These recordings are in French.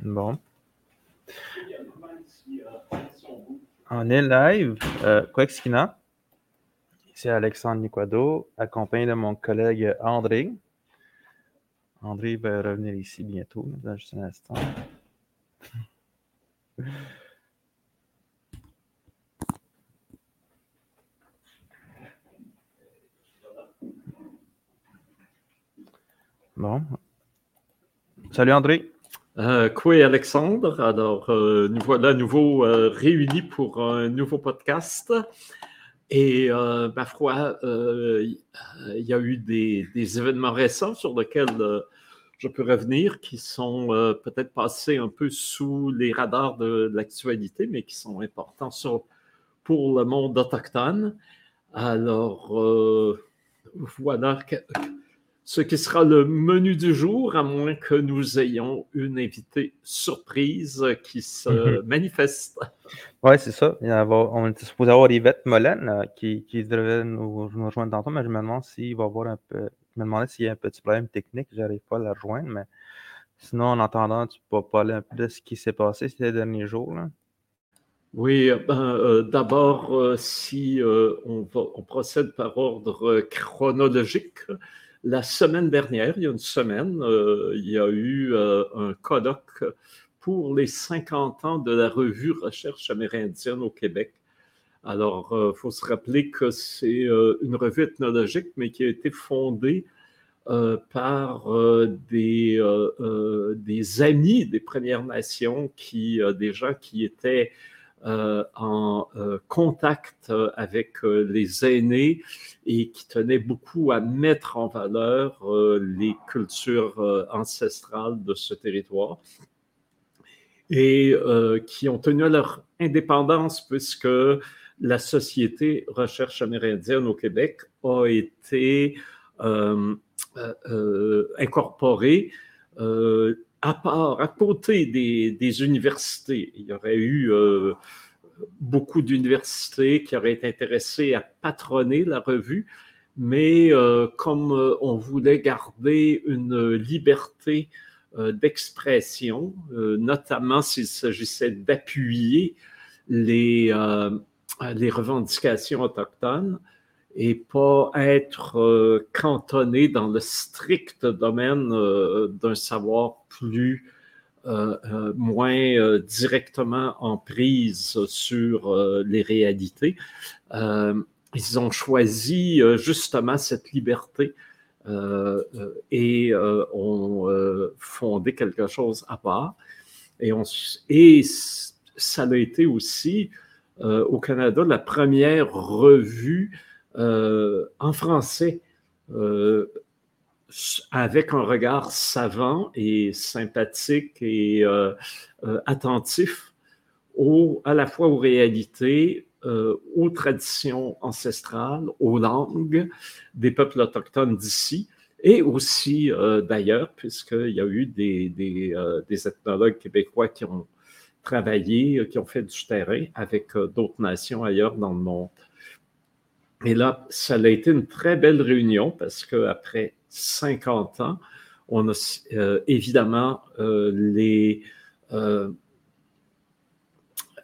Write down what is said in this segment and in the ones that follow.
Bon. On est live. Euh, Quexkina. C'est Alexandre Niquado, accompagné de mon collègue André. André va revenir ici bientôt, dans juste un instant. Bon. Salut André. Euh, Alexandre? Alors, euh, nous voilà à nouveau euh, réunis pour un nouveau podcast. Et euh, ma foi, il y a eu des, événements récents sur lesquels je peux revenir qui sont peut-être passés un peu sous les radars de, l'actualité, mais qui sont importants pour le monde autochtone. Alors, voilà ce qui sera le menu du jour, à moins que nous ayons une invitée surprise qui se mhm. manifeste. Oui, c'est ça. on était supposé avoir Yvette Molène euh, qui, qui, devrait nous, rejoindre tantôt, mais je me demande s'il va avoir un peu. Je me demandais s'il y a un petit problème technique, je n'arrive pas à la rejoindre, mais sinon, en attendant, tu peux parler un peu de ce qui s'est passé ces derniers jours. Oui, ben, euh, d'abord, euh, si on, on, procède par ordre chronologique, la semaine dernière, il y a une semaine, euh, il y a eu euh, un colloque pour les 50 ans de la revue Recherche amérindienne au Québec. Alors, il euh, faut se rappeler que c'est une revue ethnologique, mais qui a été fondée par des, amis des Premières Nations, qui, des gens qui étaient en euh, contact euh, avec les aînés et qui tenait beaucoup à mettre en valeur les cultures ancestrales de ce territoire et qui ont tenu à leur indépendance puisque la Société Recherche amérindienne au Québec a été incorporée à part, à côté des, universités, il y aurait eu euh, beaucoup d'universités qui auraient été intéressées à patronner la revue, mais euh, comme euh, on voulait garder une liberté d'expression, notamment s'il s'agissait d'appuyer les, les revendications autochtones, et pas être euh, cantonné dans le strict domaine euh, d'un savoir plus euh, moins directement en prise sur les réalités. ils ont choisi justement cette liberté et ont fondé quelque chose à part. Et, ça a été aussi au Canada la première revue en français euh, avec un regard savant et sympathique et euh, attentif à la fois aux réalités, aux traditions ancestrales, aux langues des peuples autochtones d'ici et aussi d'ailleurs, puisqu'il y a eu des, des, des, ethnologues québécois qui ont travaillé, qui ont fait du terrain avec d'autres nations ailleurs dans le monde. Et là, ça a été une très belle réunion parce qu'après 50 ans, on a euh, évidemment euh, euh,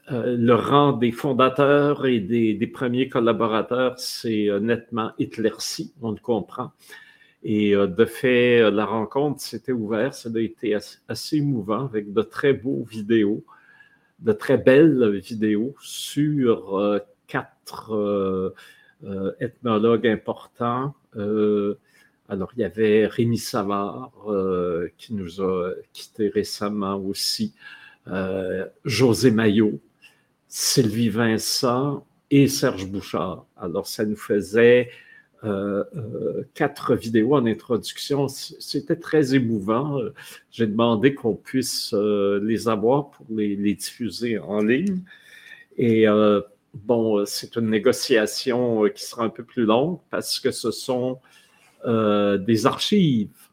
le rang des fondateurs et des, des premiers collaborateurs s'est nettement éclairci, on le comprend. Et de fait, la rencontre s'était ouverte, ça a été assez, assez, émouvant avec de très beaux vidéos, de très belles vidéos sur quatre euh, ethnologue important. Euh, alors, il y avait Rémi Savard euh, qui nous a quittés récemment aussi, José Maillot, Sylvie Vincent et Serge Bouchard. Alors, ça nous faisait quatre vidéos en introduction. C'était très émouvant. J'ai demandé qu'on puisse les avoir pour les, les, diffuser en ligne. Et bon, euh, c'est une négociation euh, qui sera un peu plus longue parce que ce sont euh, des archives,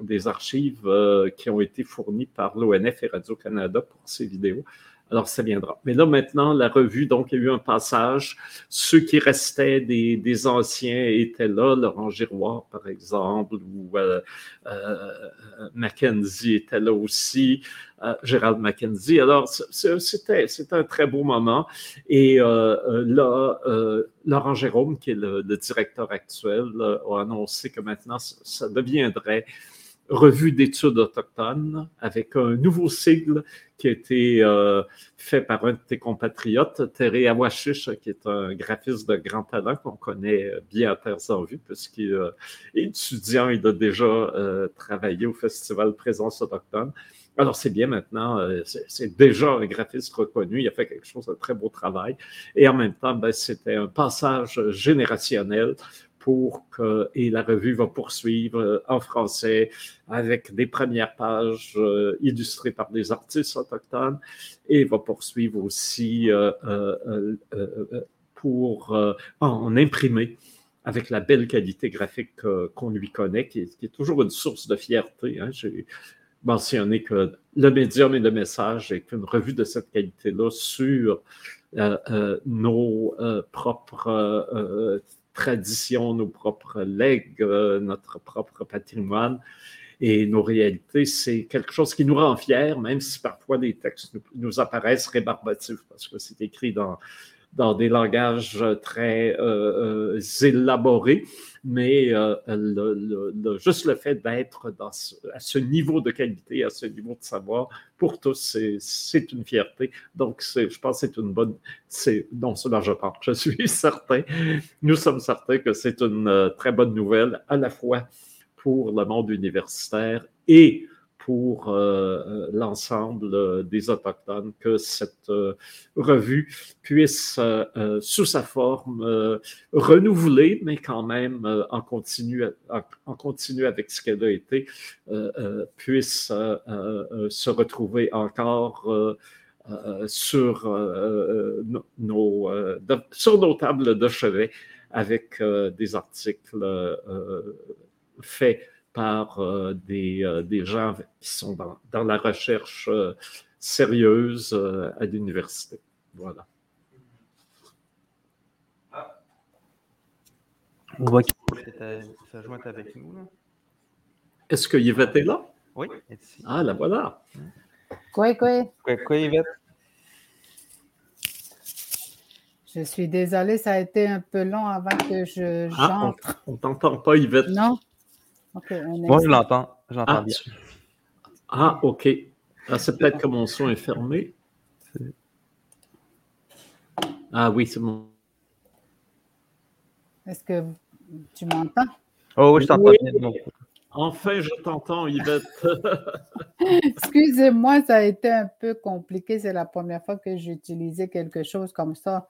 des archives qui ont été fournies par l'ONF et Radio-Canada pour ces vidéos. Alors, ça viendra. Mais là, maintenant, la revue, donc, il y a eu un passage. Ceux qui restaient des, anciens étaient là, Laurent Giroir, par exemple, ou euh, euh, Mackenzie était là aussi, euh, Gérald Mackenzie. Alors, c'était un très beau moment. Et là, Laurent Jérôme, qui est le directeur actuel, a annoncé que maintenant, ça deviendrait revue d'études autochtones avec un nouveau sigle qui a été euh, fait par un de tes compatriotes, Terry Awashish, qui est un graphiste de grand talent qu'on connaît bien à Terre sans vue, puisqu'il est étudiant, il a déjà euh, travaillé au Festival Présence autochtone. Alors, c'est bien maintenant, euh, c'est déjà un graphiste reconnu, il a fait quelque chose de très beau travail. Et en même temps, ben, c'était un passage générationnel pour que, et la revue va poursuivre euh, en français avec des premières pages euh, illustrées par des artistes autochtones et va poursuivre aussi euh, pour en imprimer avec la belle qualité graphique qu'on lui connaît, qui est, toujours une source de fierté. Hein. J'ai mentionné que le médium et le message est une revue de cette qualité-là sur nos propres traditions, nos propres legs, euh, notre propre patrimoine. Et nos réalités, c'est quelque chose qui nous rend fiers, même si parfois les textes nous, apparaissent rébarbatifs, parce que c'est écrit dans dans des langages très euh, euh, élaborés, mais euh, le, juste le fait d'être à ce niveau de qualité, à ce niveau de savoir, pour tous, c'est une fierté. Donc, je pense que c'est une bonne... Non, cela je pense, je suis certain, nous sommes certains que c'est une très bonne nouvelle, à la fois pour le monde universitaire et pour euh, euh, l'ensemble euh, des Autochtones que cette revue puisse, sous sa forme renouvelée, mais quand même en continu, en, continu avec ce qu'elle a été, puisse se retrouver encore sur, nos, sur nos tables de chevet avec des articles faits par euh, des, euh, des, gens qui sont dans, dans la recherche euh, sérieuse à l'université. Voilà. On voit qu'Yvette s'est avec nous. Est-ce que Yvette est là? Oui. Ah, la voilà. Quoi, quoi? Quoi, quoi, Yvette? Je suis désolée, ça a été un peu long avant que je ah, j'entre. on ne t'entend pas, Yvette. Non? Moi, je l'entends. J'entends ah, bien. Ah, OK. Ah, c'est peut-être que mon son est fermé. Ah oui, c'est bon. Est-ce que tu m'entends? Oh oui, je t'entends bien. Enfin, je t'entends, Yvette. Excusez-moi, ça a été un peu compliqué. C'est la première fois que j'utilisais quelque chose comme ça.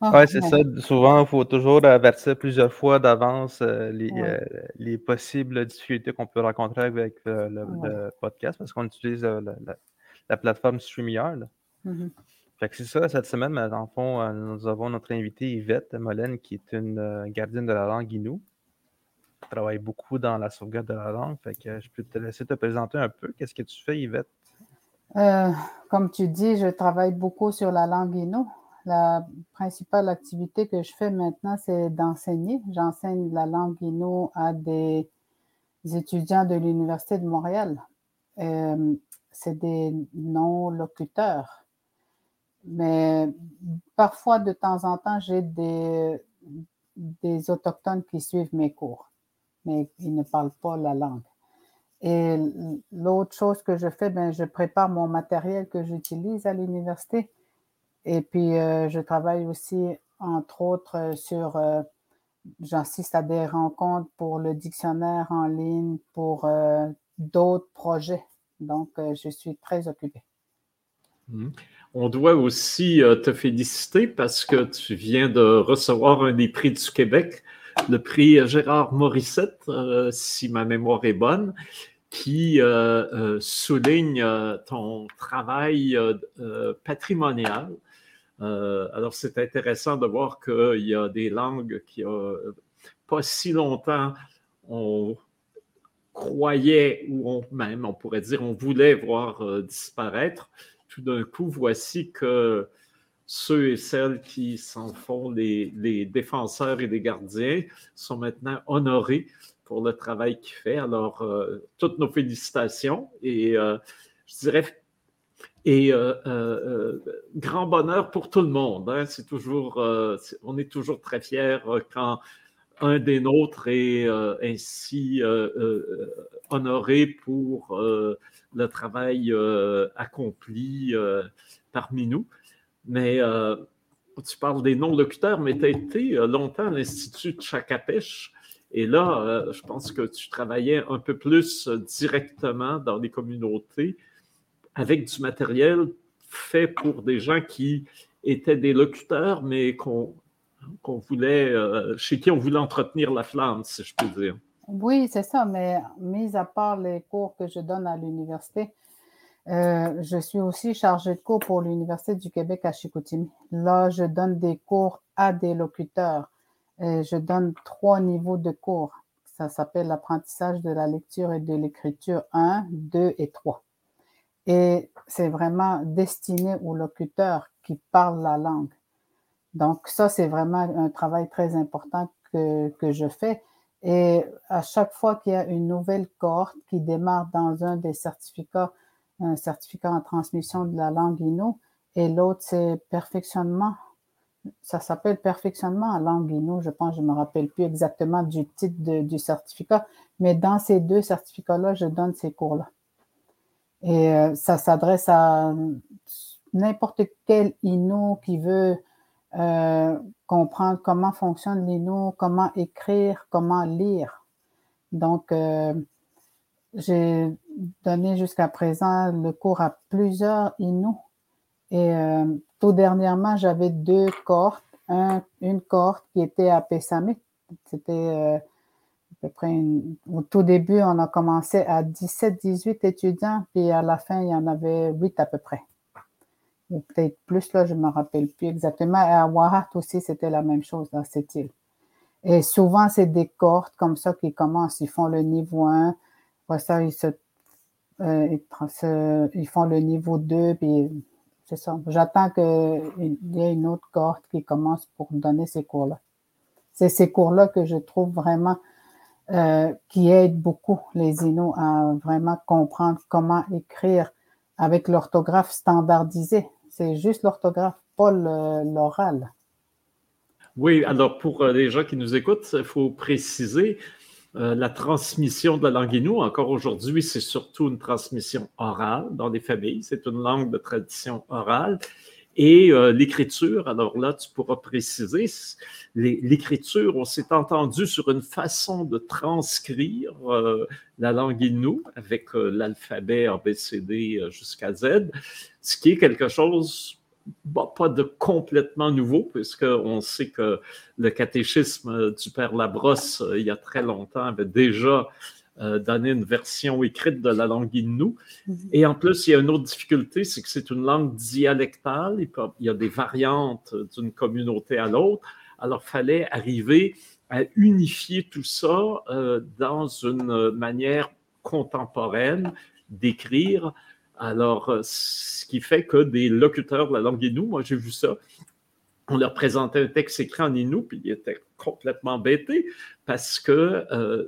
Ah, oui, c'est ça. Souvent, il faut toujours avertir plusieurs fois d'avance euh, euh, les, possibles difficultés qu'on peut rencontrer avec euh, le, podcast parce qu'on utilise la, plateforme StreamYard. Mm-hmm. Fait que c'est ça, cette semaine, mais en fond, nous avons notre invitée Yvette Molène, qui est une gardienne de la langue Inou. Elle travaille beaucoup dans la sauvegarde de la langue. Fait que je peux te laisser te présenter un peu. Qu'est-ce que tu fais, Yvette? comme tu dis, je travaille beaucoup sur la langue Inou la principale activité que je fais maintenant, c'est d'enseigner. J'enseigne la langue Innu à des étudiants de l'Université de Montréal. Euh, c'est des non-locuteurs. Mais parfois, de temps en temps, j'ai des, des Autochtones qui suivent mes cours, mais ils ne parlent pas la langue. Et l'autre chose que je fais, ben, je prépare mon matériel que j'utilise à l'université et puis, euh, je travaille aussi, entre autres, euh, sur, euh, j'assiste à des rencontres pour le dictionnaire en ligne, pour d'autres projets. Donc, je suis très occupée. Mmh. On doit aussi te féliciter parce que tu viens de recevoir un des prix du Québec, le prix Gérard Morissette, si ma mémoire est bonne, qui souligne ton travail patrimonial euh, alors, c'est intéressant de voir qu'il y a des langues qui, euh, pas si longtemps, on croyait, ou on, même, on pourrait dire, on voulait voir euh, disparaître. tout d'un coup, voici que ceux et celles qui s'en font les, défenseurs et les gardiens sont maintenant honorés pour le travail qu'il fait. Alors, toutes nos félicitations et je dirais et euh, grand bonheur pour tout le monde. Hein. C'est toujours, on est toujours très fiers quand un des nôtres est ainsi honoré pour le travail accompli parmi nous. Mais euh, tu parles des non-locuteurs, mais tu as été euh, longtemps à l'Institut de Chacapèche. Et là, euh, je pense que tu travaillais un peu plus directement dans les communautés avec du matériel fait pour des gens qui étaient des locuteurs, mais qu'on voulait, chez qui on voulait entretenir la flamme, si je peux dire. Oui, c'est ça, mais mis à part les cours que je donne à l'université, euh, je suis aussi chargée de cours pour l'Université du Québec à Chicoutimi. Là, je donne des cours à des locuteurs. Et je donne trois niveaux de cours. Ça s'appelle l'apprentissage de la lecture et de l'écriture 1, 2 et 3. Et c'est vraiment destiné aux locuteurs qui parlent la langue. Donc, ça, c'est vraiment un travail très important que, je fais. Et à chaque fois qu'il y a une nouvelle cohorte qui démarre dans un des certificats un certificat en transmission de la langue Innu, et l'autre, c'est perfectionnement. Ça s'appelle perfectionnement en langue Innu, je pense, je ne me rappelle plus exactement du titre du certificat, mais dans ces deux certificats-là, je donne ces cours-là. Et euh, ça s'adresse à n'importe quel Innu qui veut euh, comprendre comment fonctionne l'Innu, comment écrire, comment lire. Donc, euh, j'ai donné jusqu'à présent le cours à plusieurs Inuits. Et tout dernièrement, j'avais deux cohortes. une cohorte qui était à Pessamit. C'était peu au tout début, on a commencé à 17-18 étudiants, puis à la fin, il y en avait 8 à peu près. Ou peut-être plus, là, je ne me rappelle plus exactement. Et à Wahat aussi, c'était la même chose dans cette île. Et souvent, c'est des cohortes comme ça qui commencent. Ils font le niveau 1, après ça, ils, se, euh, ils, font le niveau 2, puis c'est ça. J'attends qu'il y ait une autre cohorte qui commence pour donner ces cours-là. C'est ces cours-là que je trouve vraiment euh, qui aident beaucoup les Inuits à vraiment comprendre comment écrire avec l'orthographe standardisée. C'est juste l'orthographe, pas l'oral. Oui, alors pour euh, les gens qui nous écoutent, il faut préciser, euh, la transmission de la langue Innu, encore aujourd'hui, c'est surtout une transmission orale dans les familles. C'est une langue de tradition orale. Et euh, l'écriture, alors là, tu pourras préciser, l'écriture, on s'est entendu sur une façon de transcrire euh, la langue Innu avec l'alphabet ABCD jusqu'à Z, ce qui est quelque chose pas de complètement nouveau, puisqu'on sait que le catéchisme du Père Labrosse, euh, il y a très longtemps, avait déjà euh, donné une version écrite de la langue Innu. Mhm. Et en plus, il y a une autre difficulté, c'est que c'est une langue dialectale. Il y a des variantes d'une communauté à l'autre. Alors, il fallait arriver à unifier tout ça euh, dans une manière contemporaine d'écrire alors, euh, ce qui fait que des locuteurs de la langue Innu, moi j'ai vu ça, on leur présentait un texte écrit en Innu, puis ils étaient complètement bêtés parce que euh,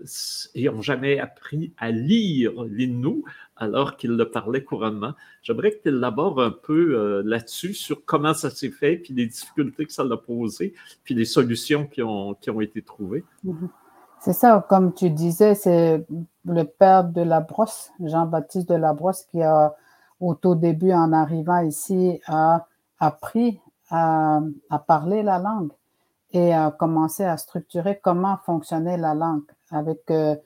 n'ont jamais appris à lire l'Innu alors qu'ils le parlaient couramment. J'aimerais que tu élabores un peu euh, là-dessus, sur comment ça s'est fait, puis les difficultés que ça a posées, puis les solutions qui ont, été trouvées. Mm-hmm. C'est ça, comme tu disais, c'est le père de la brosse, Jean-Baptiste de la brosse, qui a, au tout début, en arrivant ici, a appris à, parler la langue et a commencé à structurer comment fonctionnait la langue, avec euh,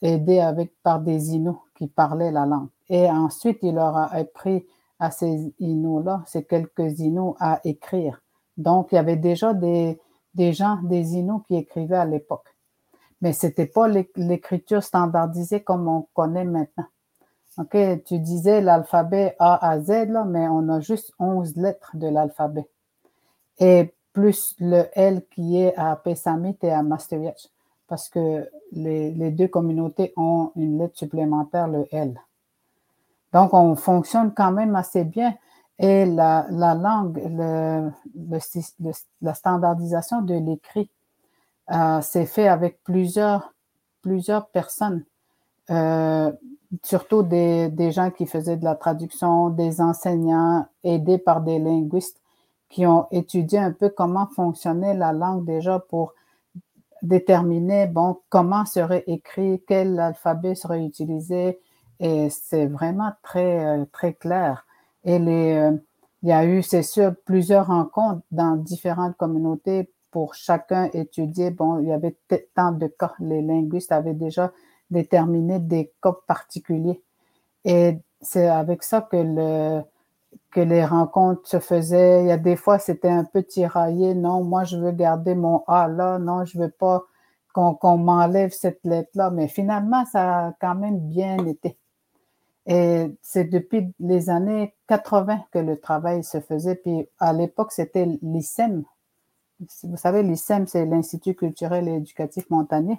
aidé avec par des Inuits qui parlaient la langue. Et ensuite, il leur a appris à ces Inuits-là, ces quelques Inuits, à écrire. Donc, il y avait déjà des, des gens, des Inuits qui écrivaient à l'époque mais c'était pas l'écriture standardisée comme on connaît maintenant. OK, tu disais l'alphabet A à Z, là, mais on a juste 11 lettres de l'alphabet. Et plus le L qui est à Pessamit et à Masterwitch, parce que les, les, deux communautés ont une lettre supplémentaire, le L. Donc, on fonctionne quand même assez bien. Et la, la langue, le, la standardisation de l'écrit euh, s'est fait avec plusieurs, plusieurs personnes, euh, surtout des, des, gens qui faisaient de la traduction, des enseignants aidés par des linguistes qui ont étudié un peu comment fonctionnait la langue déjà pour déterminer bon comment serait écrit, quel alphabet serait utilisé et c'est vraiment très euh, très clair. Et les, euh, il y a eu, c'est sûr, plusieurs rencontres dans différentes communautés pour chacun étudier. Bon, il y avait tant de cas. Les linguistes avaient déjà déterminé des cas particuliers. Et c'est avec ça que le, que les rencontres se faisaient. Il y a des fois, c'était un peu tiraillé. Non, moi, je veux garder mon A là. Non, je veux pas qu'on m'enlève cette lettre-là. Mais finalement, ça a quand même bien été. Et c'est depuis les années 80 que le travail se faisait. Puis à l'époque, c'était l'ISEM. Vous savez, l'ISEM, c'est l'Institut culturel et éducatif montagnier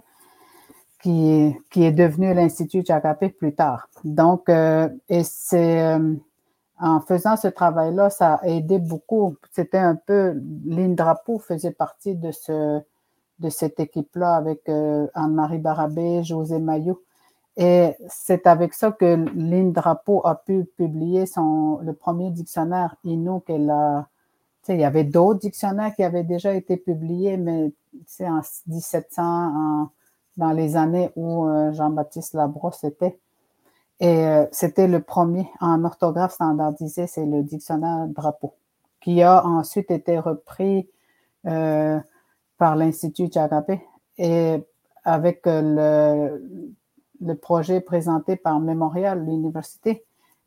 qui, qui est devenu l'Institut Jacapé plus tard. Donc, euh, et c'est euh, en faisant ce travail-là, ça a aidé beaucoup. C'était un peu, l'Indrapo faisait partie de ce de cette équipe-là avec euh, Anne-Marie Barabé, José Maillot. Et c'est avec ça que l'Indrapo a pu publier son, le premier dictionnaire Innu qu'elle a. il y avait d'autres dictionnaires qui avaient déjà été publiés, mais en 1700, dans les années où euh, Jean-Baptiste Labrosse était. Et euh, c'était le premier en orthographe standardisé, c'est le dictionnaire Drapeau, qui a ensuite été repris euh, par l'Institut Chagapé et avec le, projet présenté par Mémorial, l'université.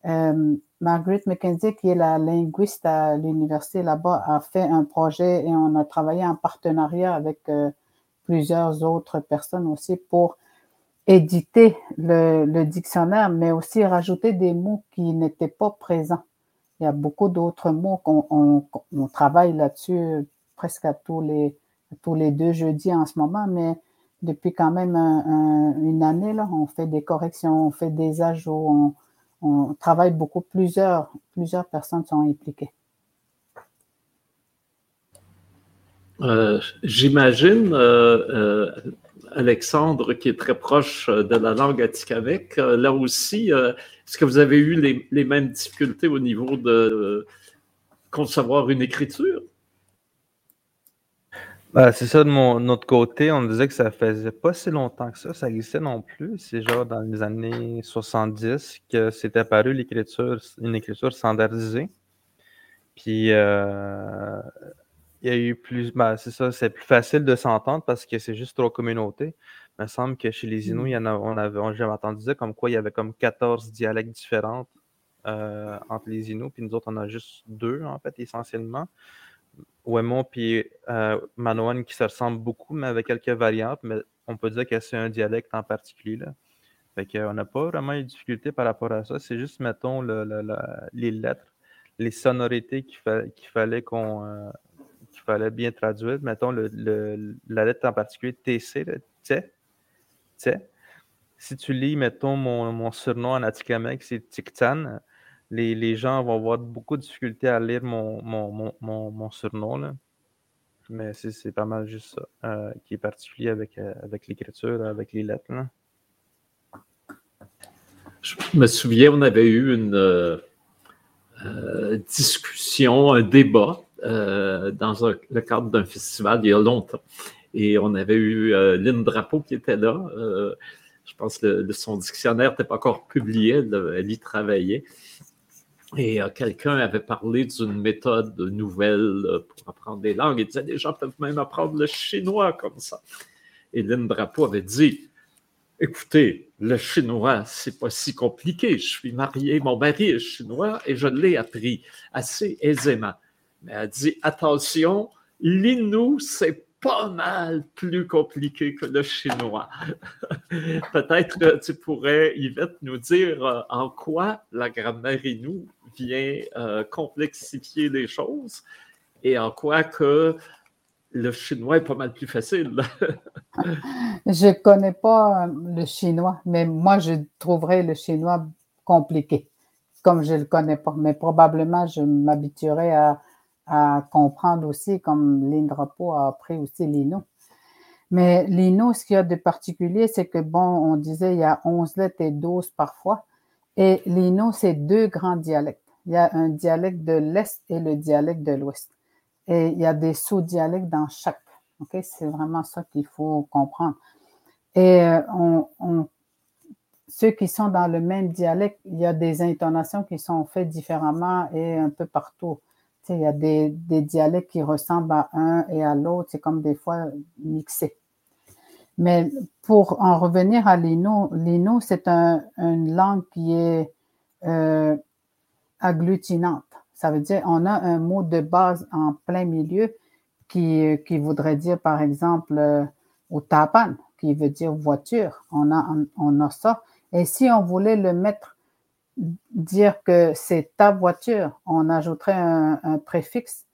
Euh, Margaret McKenzie, qui est la linguiste à l'université là-bas, a fait un projet et on a travaillé en partenariat avec plusieurs autres personnes aussi pour éditer le, dictionnaire, mais aussi rajouter des mots qui n'étaient pas présents. Il y a beaucoup d'autres mots qu'on on, on travaille là-dessus presque à tous les, tous les deux jeudis en ce moment, mais depuis quand même une année, là, on fait des corrections, on fait des ajouts, on, travaille beaucoup. Plusieurs, plusieurs personnes sont impliquées. Euh, j'imagine, euh, euh, Alexandre, qui est très proche de la langue atikamekw, là aussi, est-ce que vous avez eu les, mêmes difficultés au niveau de concevoir une écriture? Ben, c'est ça de mon notre côté, on disait que ça faisait pas si longtemps que ça, ça existait non plus. C'est genre dans les années 70 que s'est apparu l'écriture, une écriture standardisée. Puis il y a eu plus, ben, c'est ça, c'est plus facile de s'entendre parce que c'est juste trois communautés. Il me semble que chez les Inuits, il y en a, on avait, j'avais entendu dire comme quoi il y avait comme 14 dialectes différents euh, entre les Inuits, puis nous autres, on a juste deux, en fait, essentiellement. Wemo puis euh, Manoan qui se ressemblent beaucoup, mais avec quelques variantes, mais on peut dire que c'est un dialecte en particulier. Là. Fait qu'on n'a pas vraiment eu de difficulté par rapport à ça. C'est juste, mettons, les lettres, les sonorités qu'il, fallait qu'on euh, fallait bien traduire. Mettons, la lettre en particulier, TC, Si tu lis, mettons, mon, mon surnom en Atikamek, c'est Tiktan les, gens vont avoir beaucoup de difficultés à lire mon, mon, surnom. Là. Mais c'est pas mal juste ça euh, qui est particulier avec, euh, avec l'écriture, avec les lettres. Je me souviens, on avait eu une euh, discussion, un débat dans le cadre d'un festival il y a longtemps. Et on avait eu Lynn Drapeau qui était là. je pense que son dictionnaire n'était pas encore publié, elle y travaillait. Et euh, quelqu'un avait parlé d'une méthode nouvelle euh, pour apprendre des langues. Il disait les gens peuvent même apprendre le chinois comme ça. Et Lynn Drapeau avait dit Écoutez, le chinois, c'est pas si compliqué. Je suis marié, mon mari est chinois et je l'ai appris assez aisément. Mais elle dit Attention, l'inou, c'est pas mal plus compliqué que le chinois. Peut-être tu pourrais, Yvette, nous dire euh, en quoi la grammaire inou vient euh, complexifier les choses et en quoi que le chinois est pas mal plus facile. je ne connais pas euh, le chinois, mais moi, je trouverais le chinois compliqué. comme je ne le connais pas, mais probablement je m'habituerai à, à, comprendre aussi, comme l'Indrapo a appris aussi l'Ino. Mais l'Ino, ce qu'il y a de particulier, c'est que, bon, on disait il y a 11 lettres et 12 parfois, et l'Ino, c'est deux grands dialectes. Il y a un dialecte de l'Est et le dialecte de l'Ouest. Et il y a des sous-dialectes dans chaque. ok C'est vraiment ça qu'il faut comprendre. Et euh, ceux qui sont dans le même dialecte, il y a des intonations qui sont faites différemment et un peu partout. Il y a des, des, dialectes qui ressemblent à un et à l'autre, c'est comme des fois mixé. Mais pour en revenir à l'Ino, l'Ino, c'est un, une langue qui est euh, agglutinante. Ça veut dire on a un mot de base en plein milieu qui, qui voudrait dire, par exemple, euh, au tapan, qui veut dire voiture. On a, on a ça. Et si on voulait le mettre, dire que c'est ta voiture, on ajouterait un, préfixe.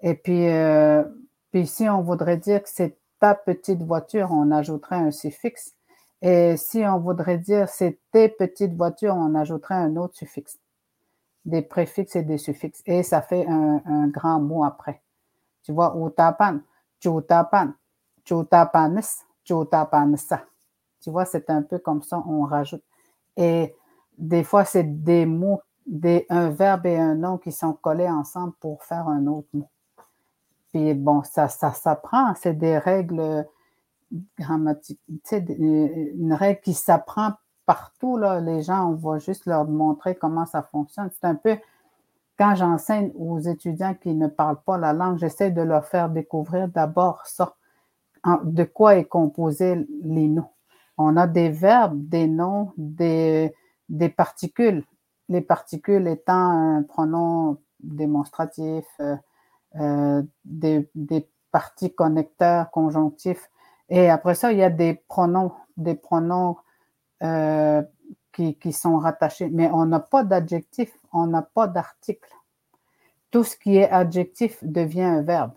Et puis, euh, puis si on voudrait dire que c'est ta petite voiture, on ajouterait un suffixe. Et si on voudrait dire c'est tes petites voitures, on ajouterait un autre suffixe. Des préfixes et des suffixes. Et ça fait un, grand mot après. Tu vois, utapan, chutapan, chutapanis, chutapanisa. Tu vois, c'est un peu comme ça, on rajoute. Et des fois, c'est des mots, des, un verbe et un nom qui sont collés ensemble pour faire un autre mot. Puis bon, ça, ça s'apprend, c'est des règles grammatiques, une règle qui s'apprend partout, là. Les gens, on va juste leur montrer comment ça fonctionne. C'est un peu, quand j'enseigne aux étudiants qui ne parlent pas la langue, j'essaie de leur faire découvrir d'abord ça, de quoi est composé les noms. On a des verbes, des noms, des, des particules. Les particules étant un pronom démonstratif, euh, euh, des, parties connecteurs, conjonctifs. Et après ça, il y a des pronoms, des pronoms euh, qui, qui, sont rattachés. Mais on n'a pas d'adjectif, on n'a pas d'article. Tout ce qui est adjectif devient un verbe.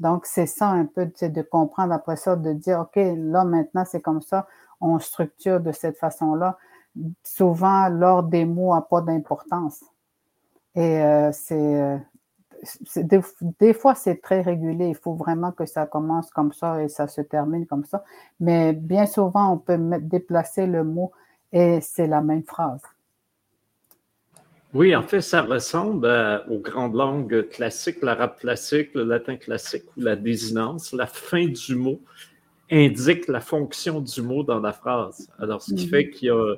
Donc, c'est ça un peu, de comprendre après ça, de dire, OK, là, maintenant, c'est comme ça, on structure de cette façon-là. Souvent, l'ordre des mots n'a pas d'importance. Et euh, c'est, des, fois, c'est très régulier. Il faut vraiment que ça commence comme ça et ça se termine comme ça. Mais bien souvent, on peut déplacer le mot et c'est la même phrase. Oui, en fait, ça ressemble aux grandes langues classiques, l'arabe classique, le latin classique ou la désinence. La fin du mot indique la fonction du mot dans la phrase. Alors, ce qui mhm. fait qu'il y a.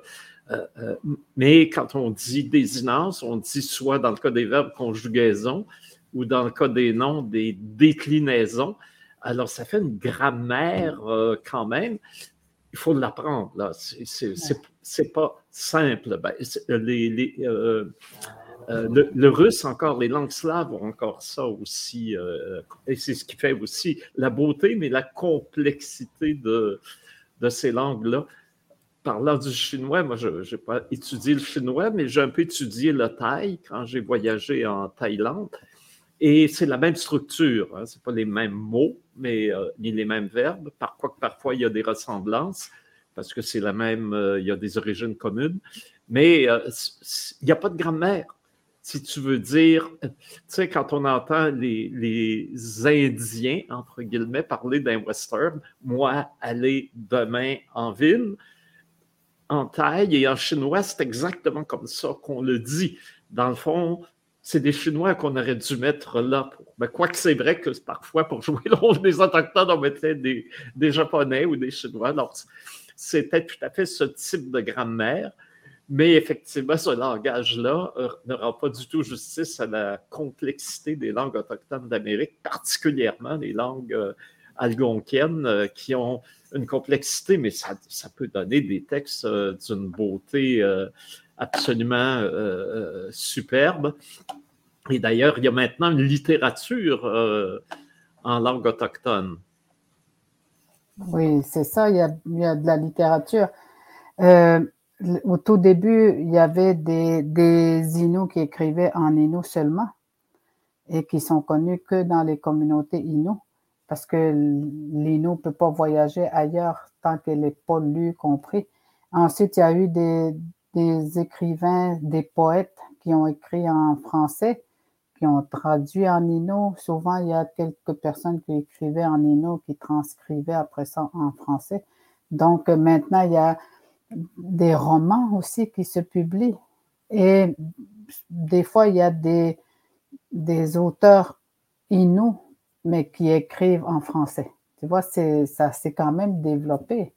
Euh, euh, mais quand on dit désinence, on dit soit dans le cas des verbes conjugaison ou dans le cas des noms, des déclinaisons. Alors, ça fait une grammaire euh, quand même. Il faut l'apprendre. Là, c'est pas simple. Ben, les, euh, le, russe, encore, les langues slaves ont encore ça aussi. et c'est ce qui fait aussi la beauté, mais la complexité de, ces langues-là. Parlant du chinois, moi, je n'ai pas étudié le chinois, mais j'ai un peu étudié le thaï quand j'ai voyagé en Thaïlande. Et c'est la même structure, hein. ce pas les mêmes mots, mais euh, ni les mêmes verbes. Par quoi que parfois il y a des ressemblances, parce que c'est la même, euh, il y a des origines communes, mais euh, il n'y a pas de grammaire. Si tu veux dire, tu sais, quand on entend les, les Indiens, entre guillemets, parler d'un western, moi, aller demain en ville, en taille et en chinois, c'est exactement comme ça qu'on le dit. Dans le fond, c'est des Chinois qu'on aurait dû mettre là. Pour... Ben, Quoique c'est vrai que parfois, pour jouer le rôle des Autochtones, on mettait des, Japonais ou des Chinois. C'était tout à fait ce type de grammaire. Mais effectivement, ce langage-là euh, ne rend pas du tout justice à la complexité des langues autochtones d'Amérique, particulièrement les langues euh, algonquiennes euh, qui ont une complexité, mais ça, peut donner des textes d'une beauté absolument superbe. Et d'ailleurs, il y a maintenant une littérature en langue autochtone. Oui, c'est ça, il y, a, de la littérature. Au tout début, il y avait des, des qui écrivaient en Inuit seulement et qui sont connus que dans les communautés Inuits parce que l'Inuit ne peut pas voyager ailleurs tant qu'elle n'est pas lue, compris. Ensuite, il y a eu des, des écrivains, des poètes qui ont écrit en français, qui ont traduit en Innu. Souvent, il y a quelques personnes qui écrivaient en Innu, qui transcrivaient après ça en français. Donc maintenant, il y a des romans aussi qui se publient. Et des fois, il y a des, des auteurs Innu, mais qui écrivent en français. Tu vois, ça s'est quand même développé.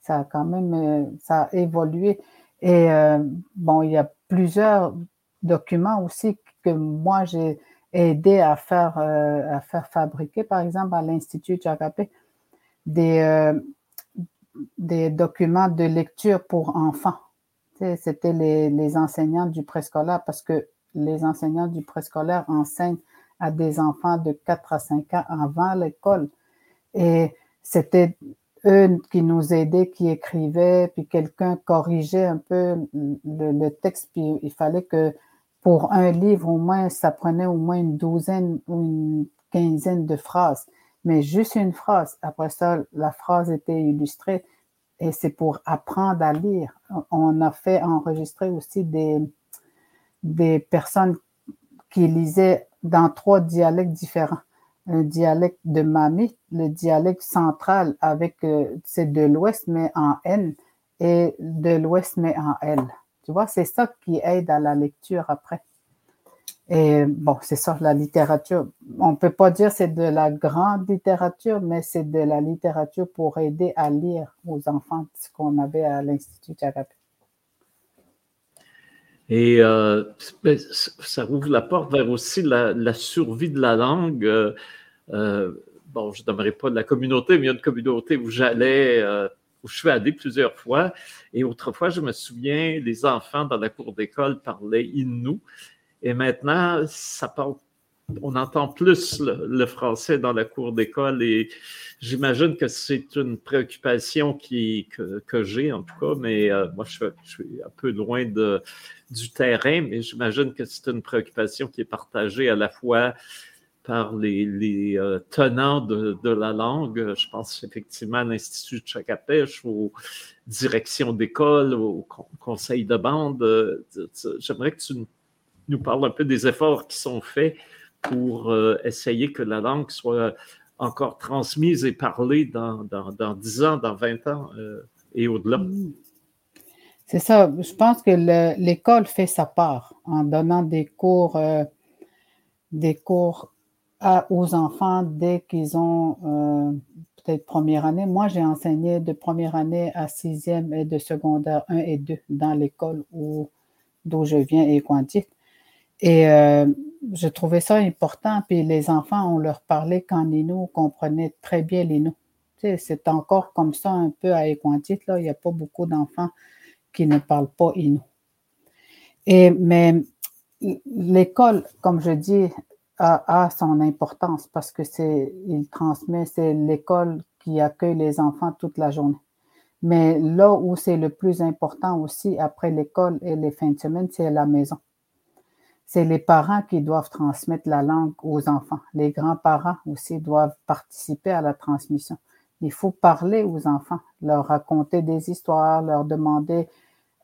Ça a quand même euh, ça a évolué. Et euh, bon, il y a plusieurs documents aussi que moi j'ai aidé à faire, euh, à faire fabriquer, par exemple, à l'Institut Jacapé, des, des documents de lecture pour enfants. C'était les, les, enseignants du préscolaire parce que les enseignants du préscolaire enseignent à des enfants de 4 à 5 ans avant l'école. Et c'était eux qui nous aidaient, qui écrivaient, puis quelqu'un corrigeait un peu le, texte, puis il fallait que pour un livre, au moins, ça prenait au moins une douzaine ou une quinzaine de phrases, mais juste une phrase. Après ça, la phrase était illustrée et c'est pour apprendre à lire. On a fait enregistrer aussi des, des personnes qui lisaient dans trois dialectes différents un dialecte de Mami, le dialecte central avec, euh, c'est de l'ouest mais en N et de l'ouest mais en L. Tu vois, c'est ça qui aide à la lecture après. Et bon, c'est ça, la littérature. On ne peut pas dire c'est de la grande littérature, mais c'est de la littérature pour aider à lire aux enfants, ce qu'on avait à l'Institut Thérapie. Et euh, ben, ça ouvre la porte vers aussi la, survie de la langue. Euh, euh, bon, je n'aimerais pas de la communauté, mais il y a une communauté où j'allais, où je suis allé plusieurs fois. Et autrefois, je me souviens, les enfants dans la cour d'école parlaient Innu. Et maintenant, on entend plus le, français dans la cour d'école et j'imagine que c'est une préoccupation que, j'ai en tout cas, mais euh, moi je, suis un peu loin du terrain, mais j'imagine que c'est une préoccupation qui est partagée à la fois par les, euh, tenants de, la langue. Je pense effectivement à l'Institut de Chacapèche, aux directions d'école, au conseil de bande. J'aimerais que tu nous parles un peu des efforts qui sont faits pour euh, essayer que la langue soit encore transmise et parlée dans, dans, 10 ans, dans 20 ans euh, et au-delà. C'est ça. Je pense que l'école fait sa part en donnant des cours, euh, des cours aux enfants dès qu'ils ont peut-être première année. Moi, j'ai enseigné de première année à sixième et de secondaire 1 et 2 dans l'école d'où je viens et Quantique. Et euh, je trouvais ça important. Puis les enfants, on leur parlait qu'en Inou, comprenaient très bien l'Inou. C'est encore comme ça un peu à Équantit. Là. Il n'y a pas beaucoup d'enfants qui ne parlent pas Inou. Et, mais l'école, comme je dis, a, a, son importance parce que c'est, il transmet, c'est l'école qui accueille les enfants toute la journée. Mais là où c'est le plus important aussi après l'école et les fins de semaine, c'est la maison c'est les parents qui doivent transmettre la langue aux enfants. Les grands-parents aussi doivent participer à la transmission. Il faut parler aux enfants, leur raconter des histoires, leur demander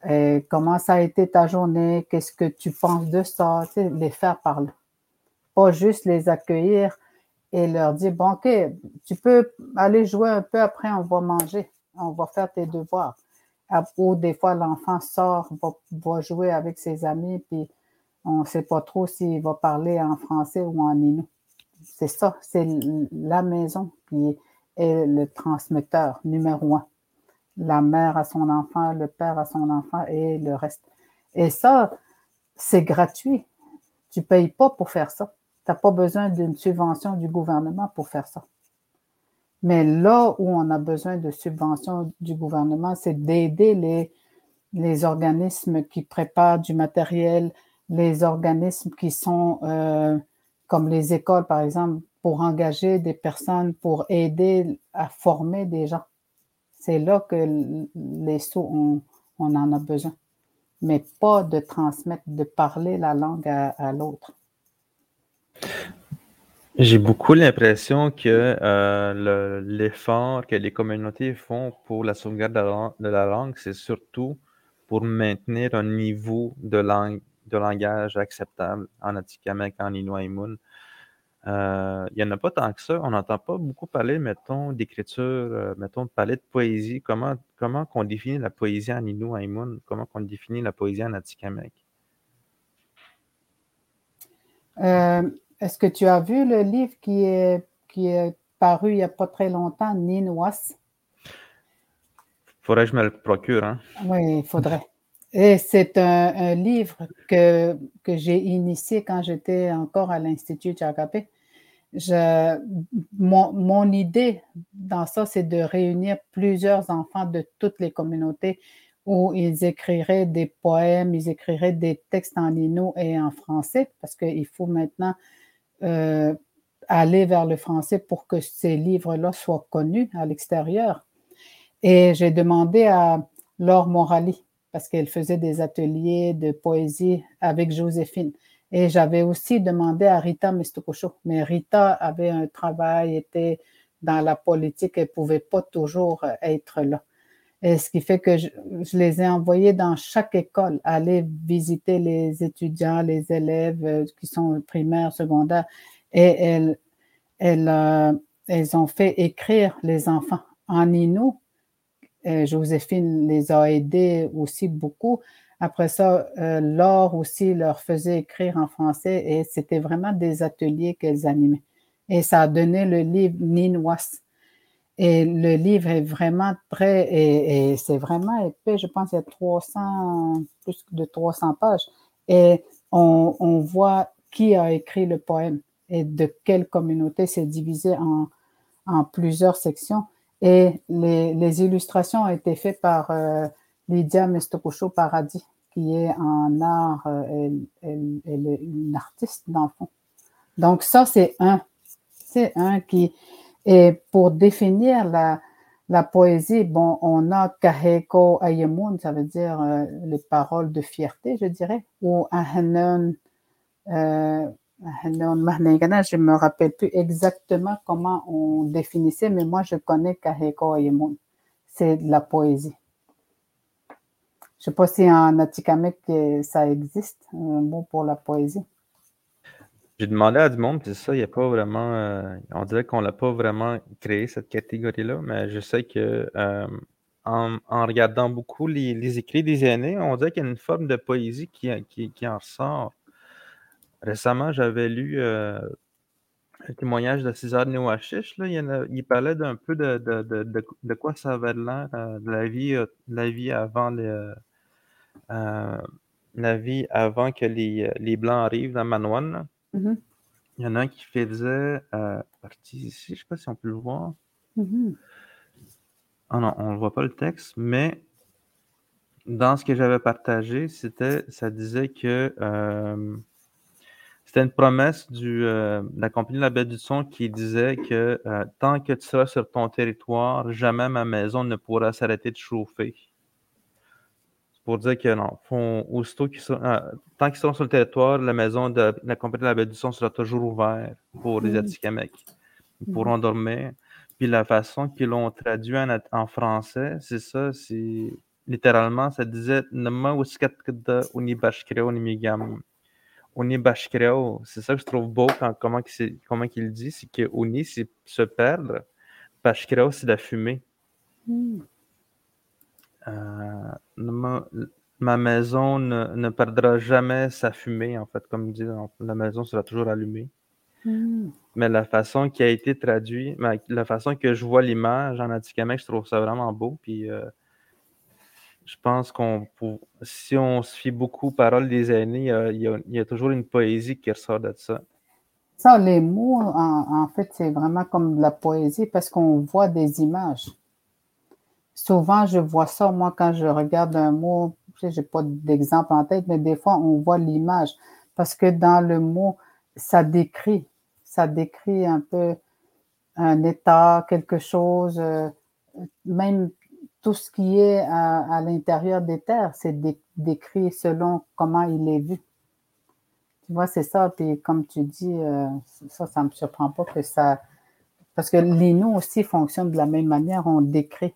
euh, comment ça a été ta journée, qu'est-ce que tu penses de ça, les faire parler. Pas juste les accueillir et leur dire, bon, OK, tu peux aller jouer un peu après, on va manger, on va faire tes devoirs. Ou des fois, l'enfant sort, va, va jouer avec ses amis, puis on ne sait pas trop s'il va parler en français ou en inou. C'est ça, c'est la maison qui est le transmetteur numéro un. La mère à son enfant, le père à son enfant et le reste. Et ça, c'est gratuit. Tu ne payes pas pour faire ça. Tu n'as pas besoin d'une subvention du gouvernement pour faire ça. Mais là où on a besoin de subvention du gouvernement, c'est d'aider les, les organismes qui préparent du matériel, les organismes qui sont euh, comme les écoles, par exemple, pour engager des personnes, pour aider à former des gens. C'est là que les sous, on, en a besoin. Mais pas de transmettre, de parler la langue à, l'autre. J'ai beaucoup l'impression que euh, l'effort que les communautés font pour la sauvegarde de la langue, c'est surtout pour maintenir un niveau de, langue, de langage acceptable en Atikamek, en Inuaimun. Euh, il n'y en a pas tant que ça. On n'entend pas beaucoup parler, mettons, d'écriture, euh, mettons, parler de poésie. Comment, comment qu'on définit la poésie en Inuaimun? Comment qu'on définit la poésie en Atikamek? Euh, est-ce que tu as vu le livre qui est, qui est paru il n'y a pas très longtemps, Ninwas? Faudrait que je me le procure, hein? Oui, il faudrait. Et c'est un, livre que, que j'ai initié quand j'étais encore à l'Institut Tchakapé. Je, mon, mon, idée dans ça, c'est de réunir plusieurs enfants de toutes les communautés où ils écriraient des poèmes, ils écriraient des textes en inou et en français, parce qu'il faut maintenant euh, aller vers le français pour que ces livres-là soient connus à l'extérieur. Et j'ai demandé à Laure Morali, parce qu'elle faisait des ateliers de poésie avec Joséphine. Et j'avais aussi demandé à Rita Mistokocho, mais Rita avait un travail, était dans la politique, elle ne pouvait pas toujours être là. Et ce qui fait que je, les ai envoyés dans chaque école, aller visiter les étudiants, les élèves euh, qui sont primaires, secondaires, et elles, elles, euh, elles ont fait écrire les enfants en Inou. Et Joséphine les a aidés aussi beaucoup. Après ça, euh, Laure aussi leur faisait écrire en français et c'était vraiment des ateliers qu'elles animaient. Et ça a donné le livre Ninwas et le livre est vraiment très, et, c'est vraiment épais, je pense qu'il y a 300, plus de 300 pages. Et on, voit qui a écrit le poème et de quelle communauté c'est divisé en, plusieurs sections. Et les, illustrations ont été faites par euh, Lydia Mestokucho Paradis, qui est en art, euh, elle, est une artiste dans le fond. Donc ça, c'est un. C'est un qui, et pour définir la, la poésie, bon, on a Kaheko Ayemun, ça veut dire euh, les paroles de fierté, je dirais, ou Ahanon, euh, je me rappelle plus exactement comment on définissait, mais moi je connais Kaheko Ayemun. C'est de la poésie. Je ne sais pas si en Atikamek ça existe, un mot pour la poésie. J'ai demandé à du monde, c'est ça, il n'y a pas vraiment. Euh, on dirait qu'on l'a pas vraiment créé, cette catégorie-là, mais je sais que euh, en, regardant beaucoup les, écrits des aînés, on dirait qu'il y a une forme de poésie qui, qui, en ressort. Récemment, j'avais lu euh, un témoignage de César Nouachiche, là, il, il parlait d'un peu de, de, quoi ça avait l'air, de la vie, la vie avant les, la vie avant que les, les Blancs arrivent dans Manoine. Mm-hmm. Il y en a un qui faisait euh, partie ici, je ne sais pas si on peut le voir. Mm-hmm. Ah non, on ne voit pas le texte, mais dans ce que j'avais partagé, c'était, ça disait que euh, c'était une promesse du, euh, de la compagnie La Baie du Son qui disait que tant que tu seras sur ton territoire, jamais ma maison ne pourra s'arrêter de chauffer pour dire que non, font, aussitôt qu'ils sont, euh, tant qu'ils sont sur le territoire, la maison de la compagnie de la baie du son sera toujours ouverte pour les Atikamekw. Ils pourront dormir. Puis la façon qu'ils l'ont traduit en, français, c'est ça, c'est littéralement, ça disait Nama Wiskatkada Unibashkreo Nimigam. Unibashkreo, c'est ça que je trouve beau quand, comment, comment il dit, c'est que Uni, c'est se perdre. Bashkreo, c'est la fumée. Mm. Euh, ma, maison ne, perdra jamais sa fumée, en fait, comme dit, la maison sera toujours allumée. Hmm. Mais la façon qui a été traduite, la façon que je vois l'image en Atikamek, je trouve ça vraiment beau. Puis euh, je pense qu'on si on se fie beaucoup aux paroles des aînés, il y, a, toujours une poésie qui ressort de ça. Ça, les mots, en fait, c'est vraiment comme de la poésie parce qu'on voit des images souvent, je vois ça, moi, quand je regarde un mot, je n'ai pas d'exemple en tête, mais des fois, on voit l'image. Parce que dans le mot, ça décrit, ça décrit un peu un état, quelque chose, euh, même tout ce qui est à, l'intérieur des terres, c'est décrit selon comment il est vu. Tu vois, c'est ça. Comme tu dis, euh, ça, ça ne me surprend pas que ça... Parce que l'INO aussi fonctionne de la même manière, on décrit.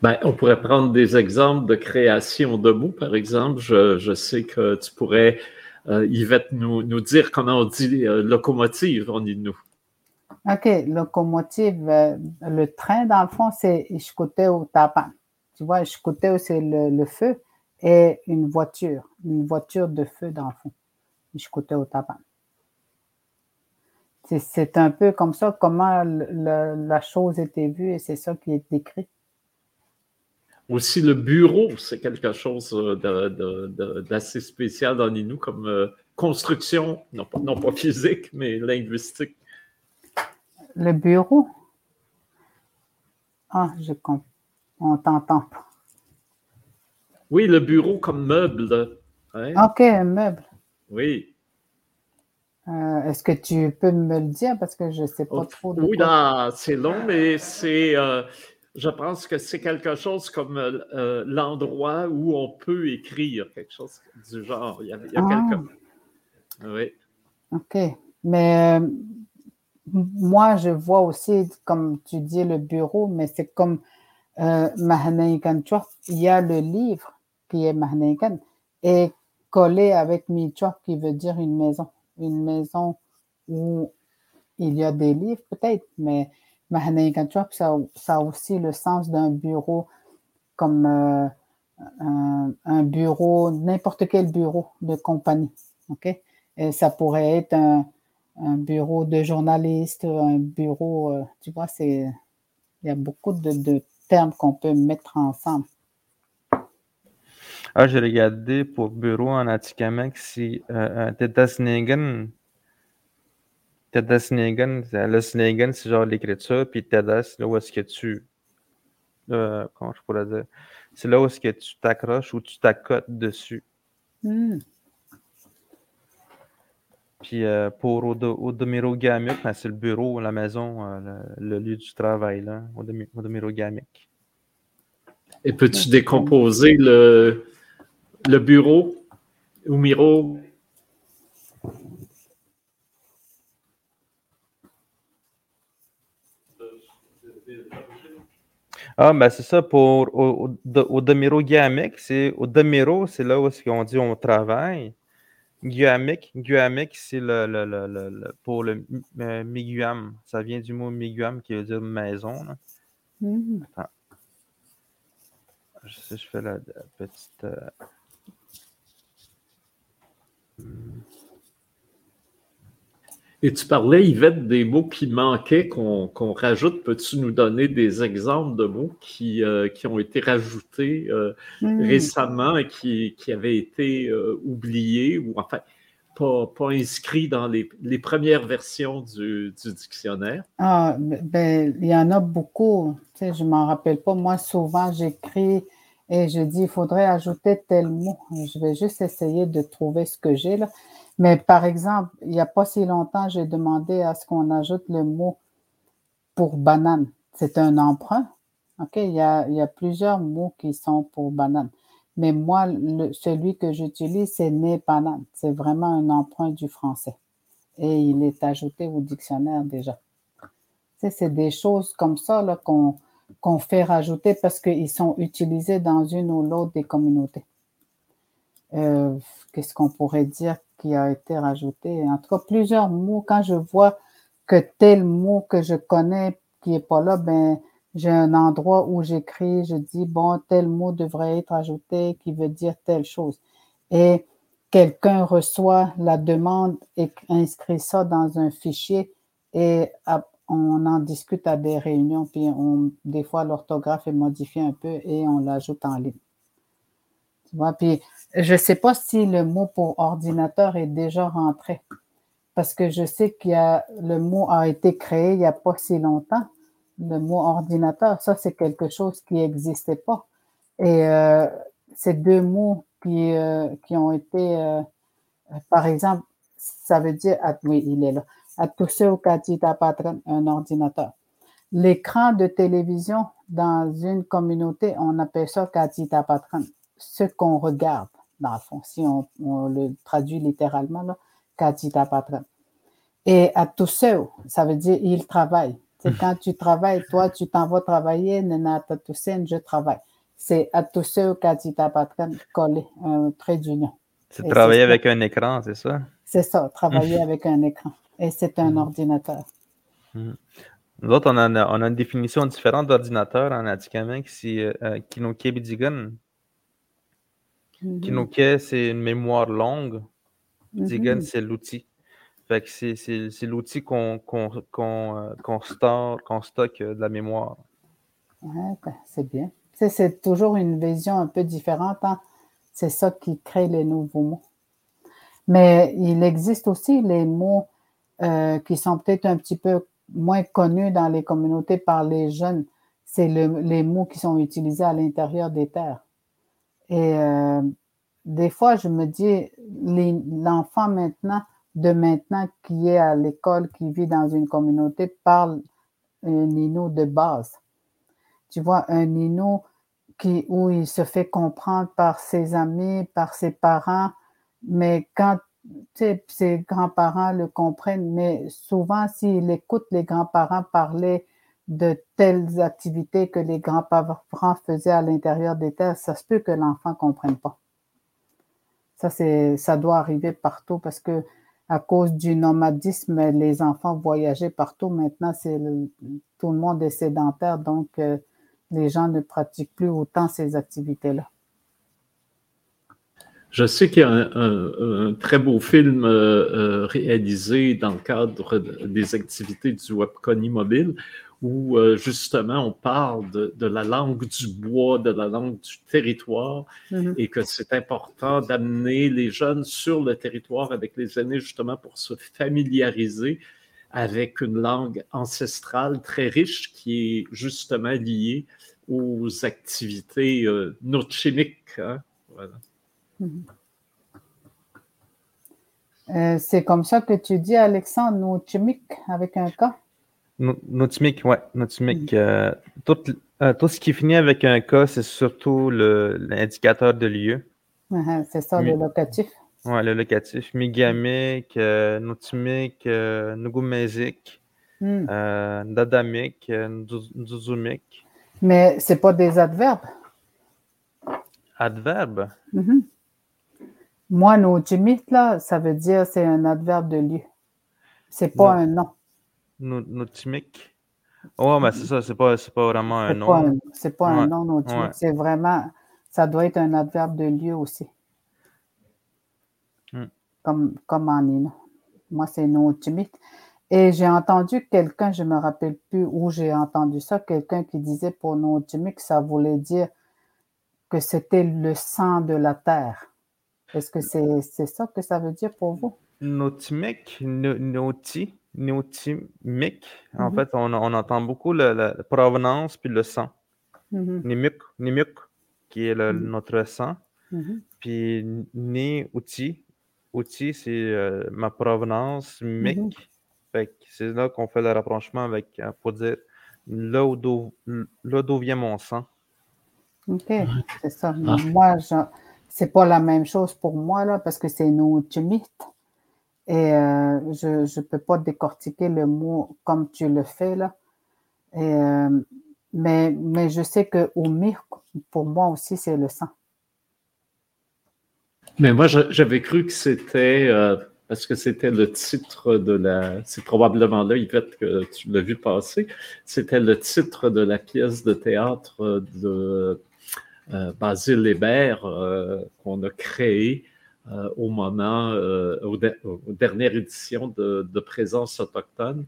Ben, on pourrait prendre des exemples de création de mots, par exemple. Je, sais que tu pourrais, euh, Yvette, nous, dire comment on dit euh, locomotive en nous. OK, locomotive, euh, le train, dans le fond, c'est au tapan. Tu vois, Ishkoteo, c'est le, feu et une voiture, une voiture de feu, dans le fond. au tapan. C'est un peu comme ça, comment la chose était vue et c'est ça qui est décrit. Aussi, le bureau, c'est quelque chose d'assez spécial dans Ninou comme euh, construction, non pas physique, mais linguistique. Le bureau? Ah, je comprends. On t'entend pas. Oui, le bureau comme meuble. Hein? OK, un meuble. Oui. Euh, est-ce que tu peux me le dire? Parce que je ne sais pas oh, trop. De oui, c'est long, mais c'est. Euh, je pense que c'est quelque chose comme euh, l'endroit où on peut écrire, quelque chose du genre. Il y a, ah. Oui. OK. Mais moi, je vois aussi, comme tu dis, le bureau, mais c'est comme euh, il y a le livre qui est Mahaneikan et collé avec Michwa qui veut dire une maison. Une maison où il y a des livres peut-être, mais Mahaneikan ça, ça a aussi le sens d'un bureau comme euh, un, bureau, n'importe quel bureau de compagnie. OK? Et ça pourrait être un, bureau de journaliste, un bureau, euh, tu vois, c'est il y a beaucoup de, de termes qu'on peut mettre ensemble. Ah, j'ai regardé pour bureau en Atikamek si euh, Tedasnegan. Tedasnegan, le Snegan, c'est genre l'écriture, puis Tedas, là où est-ce que tu. Euh, comment je pourrais dire? C'est là où est-ce que tu t'accroches ou tu t'accotes dessus. Hmm. Puis euh, pour Odomiro Gamuk, ben, c'est le bureau, la maison, euh, le, lieu du travail, là, Odomiro Gamuk. Et peux-tu décomposer le, le bureau, Umiro? Ah, ben c'est ça, pour Odomiro Gamuk, c'est Odomiro, c'est là où on dit on travaille. Guamic, Guamic c'est le, le, le, pour le euh, Miguam. Ça vient du mot Miguam qui veut dire maison. Mm. Attends. Je sais, je fais la, petite. Euh, Et tu parlais, Yvette, des mots qui manquaient qu'on rajoute. Peux-tu nous donner des exemples de mots qui, euh, qui ont été rajoutés euh, hmm. récemment et qui, qui avaient été euh, oubliés ou enfin pas, pas inscrits dans les, les premières versions du, du, dictionnaire? Ah, ben, il y en a beaucoup. Tu sais, je ne m'en rappelle pas. Moi, souvent, j'écris et je dis, il faudrait ajouter tel mot. Je vais juste essayer de trouver ce que j'ai là. Mais par exemple, il n'y a pas si longtemps, j'ai demandé à ce qu'on ajoute le mot pour banane. C'est un emprunt. OK? Il y, a, plusieurs mots qui sont pour banane. Mais moi, celui que j'utilise, c'est né banane. C'est vraiment un emprunt du français. Et il est ajouté au dictionnaire déjà. Tu sais, c'est des choses comme ça qu'on qu'on fait rajouter parce qu'ils sont utilisés dans une ou l'autre des communautés. Euh, qu'est-ce qu'on pourrait dire qui a été rajouté? En tout cas, plusieurs mots. Quand je vois que tel mot que je connais qui est pas là, ben, j'ai un endroit où j'écris, je dis, bon, tel mot devrait être ajouté qui veut dire telle chose. Et quelqu'un reçoit la demande et inscrit ça dans un fichier et on en discute à des réunions, puis on, des fois l'orthographe est modifiée un peu et on l'ajoute en ligne. Tu vois, puis je ne sais pas si le mot pour ordinateur est déjà rentré, parce que je sais a le mot a été créé il n'y a pas si longtemps. Le mot ordinateur, ça c'est quelque chose qui n'existait pas. Et euh, ces deux mots qui, euh, qui ont été, euh, par exemple, ça veut dire, ah, oui, il est là, à tous ceux qui un ordinateur. L'écran de télévision dans une communauté, on appelle ça ce qu'on regarde dans le fond, si on, le traduit littéralement, là, katita patron. Et à tous ceux, ça veut dire il travaille. C'est quand tu travailles, toi, tu t'en vas travailler, Nana je travaille. C'est à tous ceux qui collé un trait d'union. C'est travailler avec un écran, c'est ça? C'est ça, travailler avec un écran. Et c'est un ordinateur. Nous autres, on a, on a une définition différente d'ordinateur en Atikamek, c'est euh, Kinoke Bidigan. Kinoke, c'est une mémoire longue. Bidigan, c'est l'outil. Fait que c'est l'outil qu'on qu stocke de la mémoire. Ouais, c'est bien. C'est toujours une vision un peu différente. Hein? C'est ça qui crée les nouveaux mots. Mais il existe aussi les mots euh, qui sont peut-être un petit peu moins connus dans les communautés par les jeunes. C'est le, les mots qui sont utilisés à l'intérieur des terres. Et euh, des fois, je me dis, l'enfant maintenant, de maintenant qui est à l'école, qui vit dans une communauté, parle un Nino de base. Tu vois, un Nino qui, où il se fait comprendre par ses amis, par ses parents, mais quand ses grands-parents le comprennent, mais souvent, s'il écoute les grands-parents parler de telles activités que les grands-parents faisaient à l'intérieur des terres, ça se peut que l'enfant ne comprenne pas. Ça, ça doit arriver partout parce que à cause du nomadisme, les enfants voyageaient partout. Maintenant, c'est tout le monde est sédentaire, donc euh, les gens ne pratiquent plus autant ces activités-là. Je sais qu'il y a un, très beau film euh, euh, réalisé dans le cadre des activités du Webcon mobile où euh, justement on parle de, la langue du bois, de la langue du territoire, mm-hmm. et que c'est important d'amener les jeunes sur le territoire avec les aînés justement pour se familiariser avec une langue ancestrale très riche qui est justement liée aux activités euh, chimiques. Hein. Mm-hmm. Euh, c'est comme ça que tu dis, Alexandre, chimique avec un cas? Notimic, ouais. Notimic. Euh, tout, euh, tout, ce qui finit avec un K, c'est surtout l'indicateur de lieu. Uh-huh, c'est ça, le locatif. Ouais, le locatif. Migamic, euh, Notimic, euh, Nugumezik, hmm. euh, Dadamic, Nzuzumic. Mais c'est pas des adverbes. Adverbes? Mm-hmm. Moi, Notimic, là, ça veut dire c'est un adverbe de lieu. C'est pas un nom. Notimic. Oh, mais c'est ça, c'est pas, pas vraiment un nom. C'est pas un nom, Notimic. C'est vraiment, ça doit être un adverbe de lieu aussi. Hmm. Comme, comme en Nino. Moi, c'est Notimic. Et j'ai entendu quelqu'un, je ne me rappelle plus où j'ai entendu ça, quelqu'un qui disait pour Notimic, ça voulait dire que c'était le sang de la terre. Est-ce que c'est ça que ça veut dire pour vous? Notimic, Noti, néotimique. En mm-hmm. fait, on, entend beaucoup la, provenance puis le sang. Mm qui est mm-hmm. notre sang. Mm-hmm. Puis né outil. Outil, c'est euh, ma provenance, mic. c'est là qu'on fait le rapprochement avec, euh, pour dire là d'où vient mon sang. OK, c'est ça. Ah. Moi, c'est pas la même chose pour moi, là, parce que c'est néotimite. Et euh, je ne peux pas décortiquer le mot comme tu le fais là. Euh, mais, mais je sais que Oumir, pour moi aussi, c'est le sang. Mais moi, j'avais cru que c'était, euh, parce que c'était le titre de la, c'est probablement là, Yvette, que tu l'as vu passer, c'était le titre de la pièce de théâtre de Basile Hébert qu'on a créé euh, au moment, euh, aux, dernières éditions de, Présence autochtone,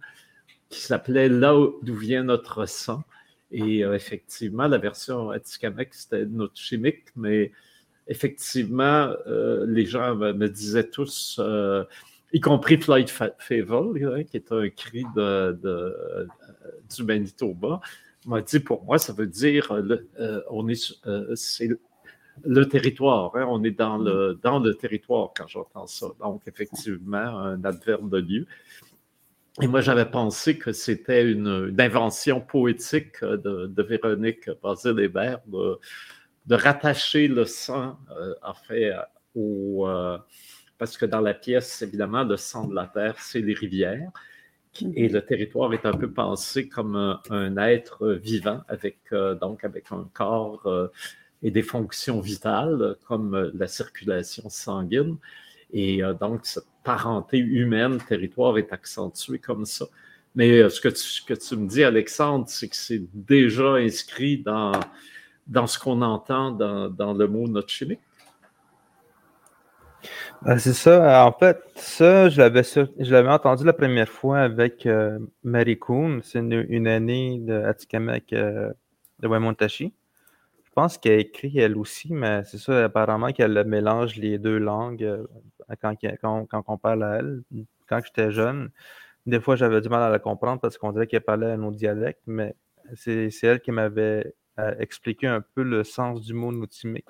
qui s'appelait Là d'où vient notre sang. Et euh, effectivement, la version Atikamek, c'était notre chimique, mais effectivement, les gens me, disaient tous, y compris Floyd Favel, hein, qui est un cri de, du Manitoba, m'a dit pour moi, ça veut dire on est, c'est le territoire. Hein, on est dans le, dans le territoire quand j'entends ça. Donc, effectivement, un adverbe de lieu. Et moi, j'avais pensé que c'était une, invention poétique de, Véronique Basile-Hébert de, de, rattacher le sang, euh, en fait, au. Euh, parce que dans la pièce, évidemment, le sang de la terre, c'est les rivières. Et le territoire est un peu pensé comme un, être vivant avec, donc avec un corps et des fonctions vitales comme la circulation sanguine. Et donc, cette parenté humaine, territoire est accentuée comme ça. Mais ce que tu, que tu me dis, Alexandre, c'est que c'est déjà inscrit dans, dans ce qu'on entend dans, dans, le mot note chimique. Ben, c'est ça. En fait, ça, je l'avais, je l'avais entendu la première fois avec euh, Mary Kuhn. C'est une, année de Atikamek euh, de Waimontashi. Je pense qu'elle a écrit elle aussi, mais c'est ça, apparemment qu'elle mélange les deux langues euh, quand, quand, quand, on parle à elle. Quand j'étais jeune, des fois, j'avais du mal à la comprendre parce qu'on dirait qu'elle parlait un autre dialecte, mais c'est, c'est elle qui m'avait expliqué un peu le sens du mot notimique.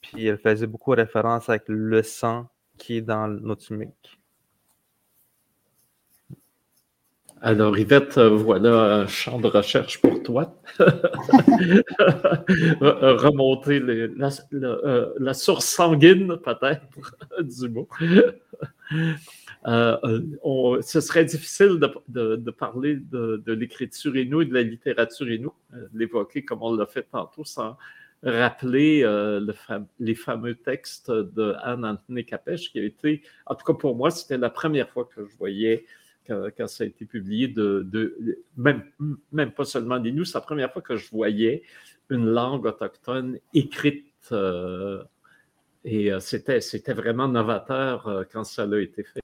Puis elle faisait beaucoup référence avec le sang qui est dans notimique. Alors, Yvette, voilà un champ de recherche pour toi. Remonter euh, la, source sanguine, peut-être, du mot. Euh, ce serait difficile de, parler de, l'écriture inou et de la littérature inou, euh, l'évoquer comme on l'a fait tantôt, sans rappeler euh, les fameux textes de Anne Anthony Capèche, qui a été, en tout cas pour moi, c'était la première fois que je voyais quand, ça a été publié, de, même, pas seulement des nous, c'est la première fois que je voyais une langue autochtone écrite. Euh, et euh, c'était vraiment novateur quand ça a été fait.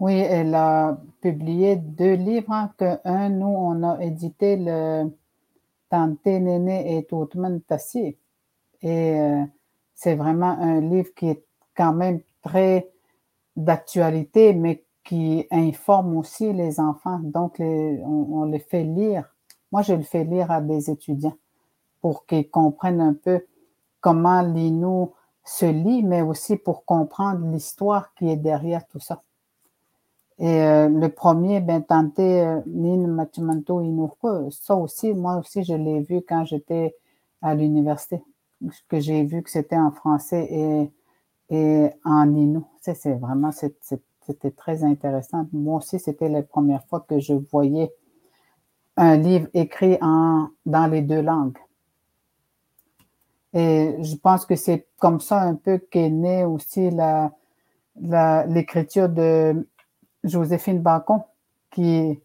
Oui, elle a publié deux livres, que un, nous, on a édité le Tante Néné et Toutman Tassi. Et euh, c'est vraiment un livre qui est quand même très d'actualité, mais qui informe aussi les enfants. Donc, on, les fait lire. Moi, je le fais lire à des étudiants pour qu'ils comprennent un peu comment l'Inou se lit, mais aussi pour comprendre l'histoire qui est derrière tout ça. Et euh, le premier, ben, Tante euh, Nin Machimanto Inurko, ça aussi, moi aussi, je l'ai vu quand j'étais à l'université, que j'ai vu que c'était en français et, et en Inou. C'est vraiment, c'était très intéressant. Moi aussi, c'était la première fois que je voyais un livre écrit en, dans les deux langues. Et je pense que c'est comme ça un peu qu'est née aussi la, l'écriture de Joséphine Bacon, qui,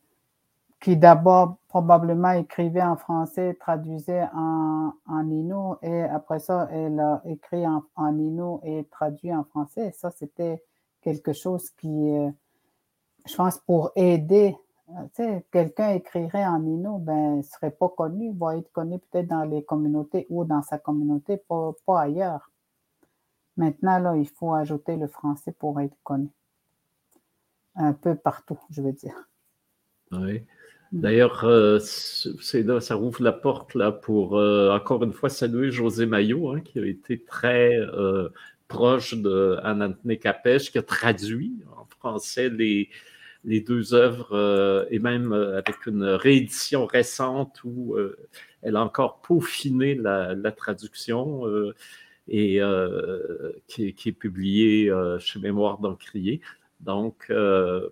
qui d'abord probablement écrivait en français, traduisait en, en et après ça, elle a écrit en, en et traduit en français. ça, c'était quelque chose qui, euh, je pense, pour aider, euh, tu sais, quelqu'un écrirait en Innu, ben, ne serait pas connu, va être connu peut-être dans les communautés ou dans sa communauté, pas, pas ailleurs. Maintenant, là, il faut ajouter le français pour être connu un peu partout, je veux dire. Oui. Mm. D'ailleurs, euh, ça ouvre la porte là pour euh, encore une fois saluer José Maillot, hein, qui a été très euh, proche de Anthony Capèche, qui a traduit en français les, les deux œuvres et même avec une réédition récente où elle a encore peaufiné la, la traduction et qui, qui, est publiée chez Mémoire d'Encrier. Donc, euh,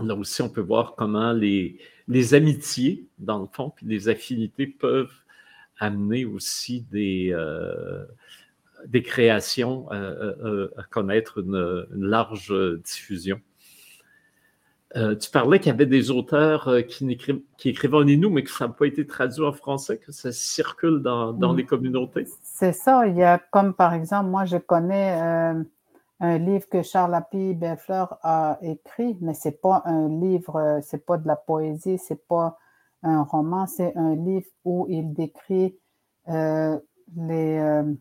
là aussi, on peut voir comment les, les amitiés, dans le fond, puis les affinités peuvent amener aussi des, euh, des créations à, connaître une, large diffusion. Euh, tu parlais qu'il y avait des auteurs qui, qui écrivaient en Inou, mais que ça n'a pas été traduit en français, que ça circule dans, dans les communautés? C'est ça. Il y a comme par exemple, moi je connais un livre que Charles Lapie Bellefleur a écrit, mais c'est pas un livre, c'est pas de la poésie, c'est pas un roman, c'est un livre où il décrit euh, les, euh,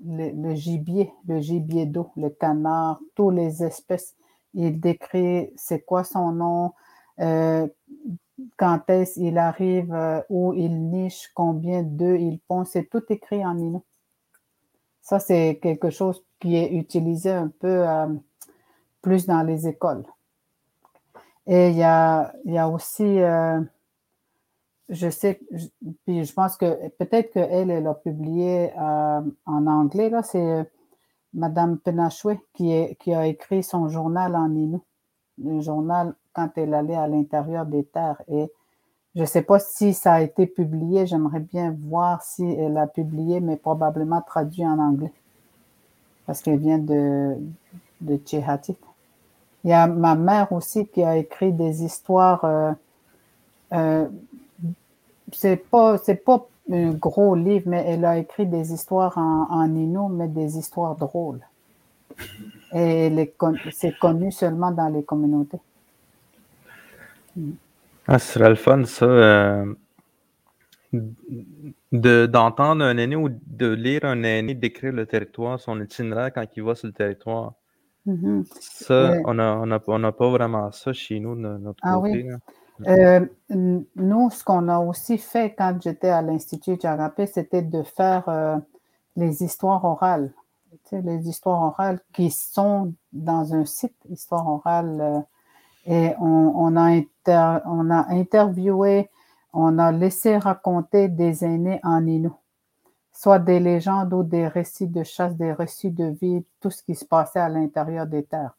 le gibier, le gibier d'eau, le canard, toutes les espèces. Il décrit c'est quoi son nom, euh, quand est-ce qu'il arrive, où il niche, combien d'œufs il pond, c'est tout écrit en inou. Ça, c'est quelque chose qui est utilisé un peu euh, plus dans les écoles. Et il y a, y a aussi, euh, je sais, puis je pense que peut-être qu'elle, elle a publié euh, en anglais, là, c'est Madame Penachoué qui, qui a écrit son journal en Inou, le journal quand elle allait à l'intérieur des terres. Et je ne sais pas si ça a été publié, j'aimerais bien voir si elle a publié, mais probablement traduit en anglais, parce qu'elle vient de, de Il y a ma mère aussi qui a écrit des histoires. Euh, euh, c'est pas pas un gros livre, mais elle a écrit des histoires en, en mais des histoires drôles. Et c'est connu seulement dans les communautés. Ah, ce serait le fun, ça. Euh, d'entendre un aîné ou de lire un aîné décrire le territoire, son itinéraire quand il va sur le territoire. Mm-hmm. Ça, on n'a on a, pas vraiment ça chez nous, de notre ah, côté. Oui. Euh, nous, ce qu'on a aussi fait quand j'étais à l'Institut Jarapé, c'était de faire euh, les histoires orales. Tu sais, les histoires orales qui sont dans un site, histoire orale. Euh, et on, on, a on a interviewé, on a laissé raconter des aînés en Inou, soit des légendes ou des récits de chasse, des récits de vie, tout ce qui se passait à l'intérieur des terres.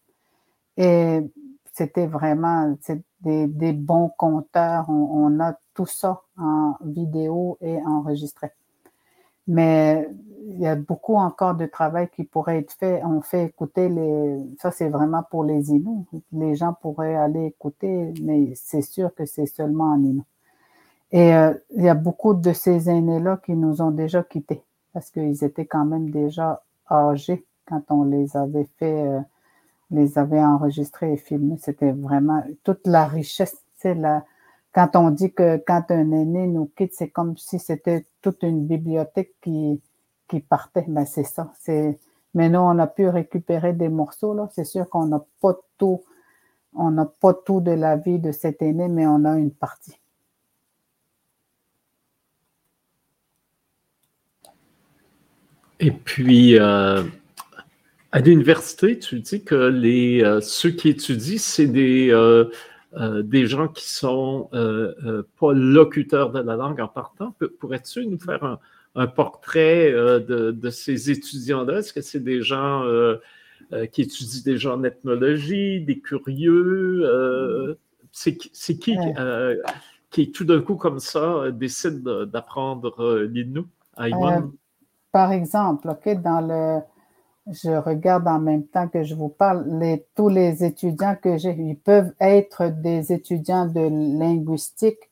Et c'était vraiment des, bons conteurs. On, a tout ça en vidéo et enregistré. Mais il y a beaucoup encore de travail qui pourrait être fait. On fait écouter les. Ça, c'est vraiment pour les Inuits. Les gens pourraient aller écouter, mais c'est sûr que c'est seulement en Inuit. Et euh, il y a beaucoup de ces aînés-là qui nous ont déjà quittés parce qu'ils étaient quand même déjà âgés quand on les avait fait. Euh, les avait enregistrés et filmés. C'était vraiment toute la richesse. C'est la, quand on dit que quand un aîné nous quitte, c'est comme si c'était toute une bibliothèque qui, qui partait. Ben, c'est ça. C'est, mais nous, on a pu récupérer des morceaux, là. C'est sûr qu'on n'a pas tout, on n'a pas tout de la vie de cet aîné, mais on a une partie. Et puis, euh, à l'université, tu dis que les, euh, ceux qui étudient, c'est des, euh, des gens qui sont pas locuteurs de la langue en partant. Pourrais-tu nous faire un, un portrait de, de, ces étudiants-là? Est-ce que c'est des gens qui étudient déjà en ethnologie, des curieux? c'est qui qui, tout d'un coup, comme ça, décide d'apprendre l'Innu à Par exemple, ok, dans le je regarde en même temps que je vous parle, tous les étudiants que j'ai, ils peuvent être des étudiants de linguistique,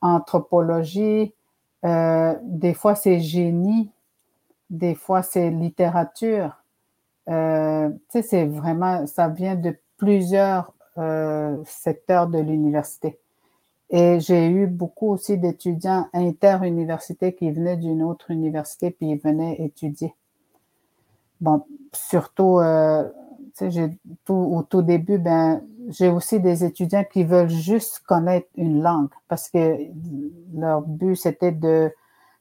anthropologie, euh, des fois c'est génie, des fois c'est littérature. Euh, c'est vraiment, ça vient de plusieurs euh, secteurs de l'université. Et j'ai eu beaucoup aussi d'étudiants interuniversités qui venaient d'une autre université puis ils venaient étudier. Bon, surtout, euh, au tout début, ben, j'ai aussi des étudiants qui veulent juste connaître une langue parce que leur but, c'était de,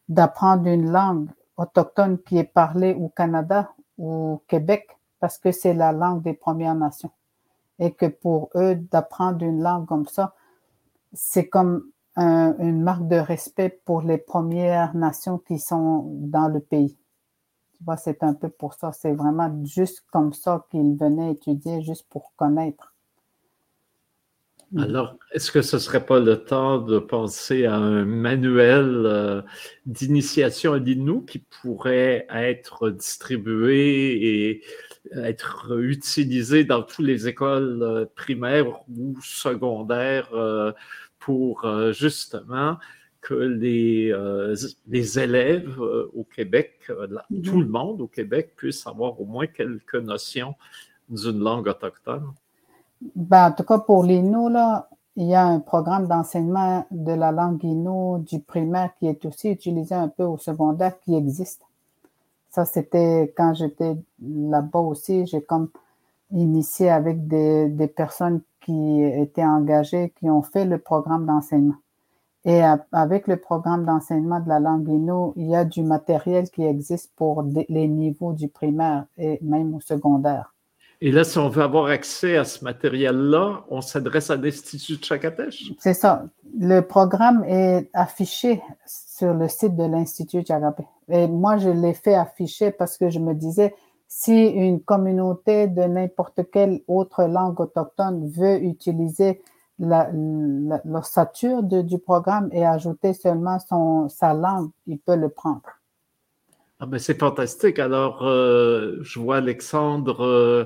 d'apprendre une langue autochtone qui est parlée au Canada ou au Québec parce que c'est la langue des Premières Nations. Et que pour eux, d'apprendre une langue comme ça, c'est comme une marque de respect pour les Premières Nations qui sont dans le pays c'est un peu pour ça. C'est vraiment juste comme ça qu'il venait étudier, juste pour connaître. Alors, est-ce que ce ne serait pas le temps de penser à un manuel euh, d'initiation à l'INU qui pourrait être distribué et être utilisé dans toutes les écoles euh, primaires ou secondaires euh, pour justement que les, euh, les élèves euh, au Québec, euh, mhm. tout le monde au Québec puisse avoir au moins quelques notions d'une langue autochtone? Ben, en tout cas, pour l'INO, là, il y a un programme d'enseignement de la langue INO du primaire qui est aussi utilisé un peu au secondaire qui existe. Ça, c'était quand j'étais là-bas aussi, j'ai comme initié avec des, des personnes qui étaient engagées, qui ont fait le programme d'enseignement. Et avec le programme d'enseignement de la langue Innu, il y a du matériel qui existe pour les niveaux du primaire et même au secondaire. Et là, si on veut avoir accès à ce matériel-là, on s'adresse à l'Institut de Chakatech? C'est ça. Le programme est affiché sur le site de l'Institut Chagapé. Et moi, je l'ai fait afficher parce que je me disais, si une communauté de n'importe quelle autre langue autochtone veut utiliser l'ossature du programme et ajouter seulement son, sa langue, il peut le prendre. Ah ben c'est fantastique. Alors, euh, je vois Alexandre euh,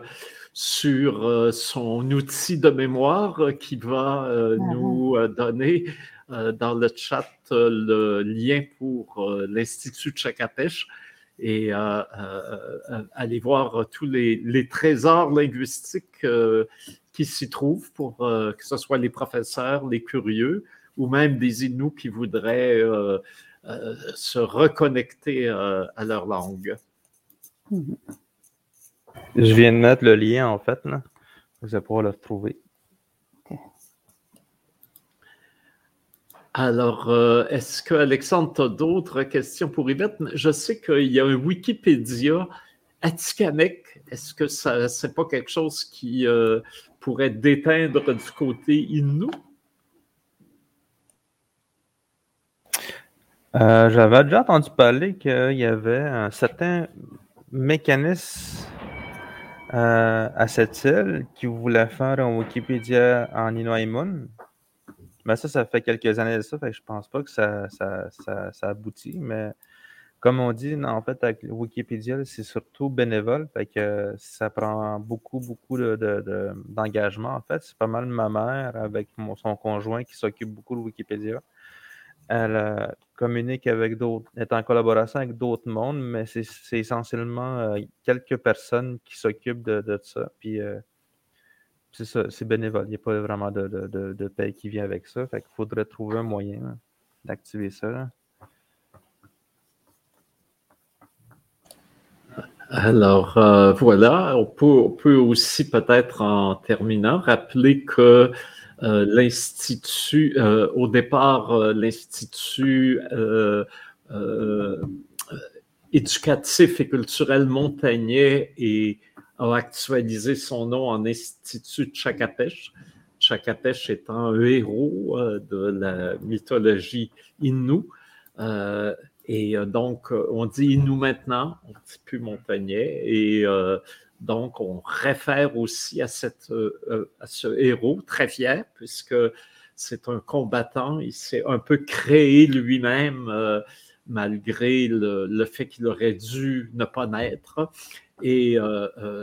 sur euh, son outil de mémoire qui va ah, nous donner dans le chat le lien pour l'Institut de Chakapèche et aller voir tous les, les trésors linguistiques qui s'y trouvent pour que ce soit les professeurs, les curieux ou même des Inuits qui voudraient euh, se reconnecter euh, à leur langue. Je viens de mettre le lien, en fait. Là. Vous allez pouvoir le retrouver. Alors, euh, est-ce que Alexandre, tu as d'autres questions pour Yvette? Je sais qu'il y a un Wikipédia Atikamek. Est-ce que ça c'est pas quelque chose qui pourrait déteindre du côté Innu? Euh, j'avais déjà entendu parler qu'il y avait un certain mécanisme euh, à cette île qui voulait faire un Wikipédia en Inuaimun. Mais ça, ça fait quelques années de ça, fait que je pense pas que ça, ça, ça, aboutit. Mais comme on dit, en fait, avec Wikipédia, c'est surtout bénévole, que ça prend beaucoup, beaucoup d'engagement. De, en fait, c'est pas mal ma mère avec son conjoint qui s'occupe beaucoup de Wikipédia elle euh, communique avec d'autres, est en collaboration avec d'autres mondes, mais c'est essentiellement euh, quelques personnes qui s'occupent de, ça. Puis euh, c'est ça, c'est bénévole. Il n'y a pas vraiment de, de, paye qui vient avec ça. Fait qu'il faudrait trouver un moyen d'activer ça. Alors voilà, on peut, on peut aussi peut-être en terminant rappeler que euh, l'Institut, euh, au départ, euh, l'Institut éducatif et culturel montagnais et a actualisé son nom en Institut Chakapèche. Chakapèche étant un héros de la mythologie Innu. et donc, on dit Innu maintenant, on ne dit plus. Et donc, on réfère aussi à, euh, euh, ce héros très fier, puisque c'est un combattant. Il s'est un peu créé lui-même, euh, malgré le, fait qu'il aurait dû ne pas naître. Et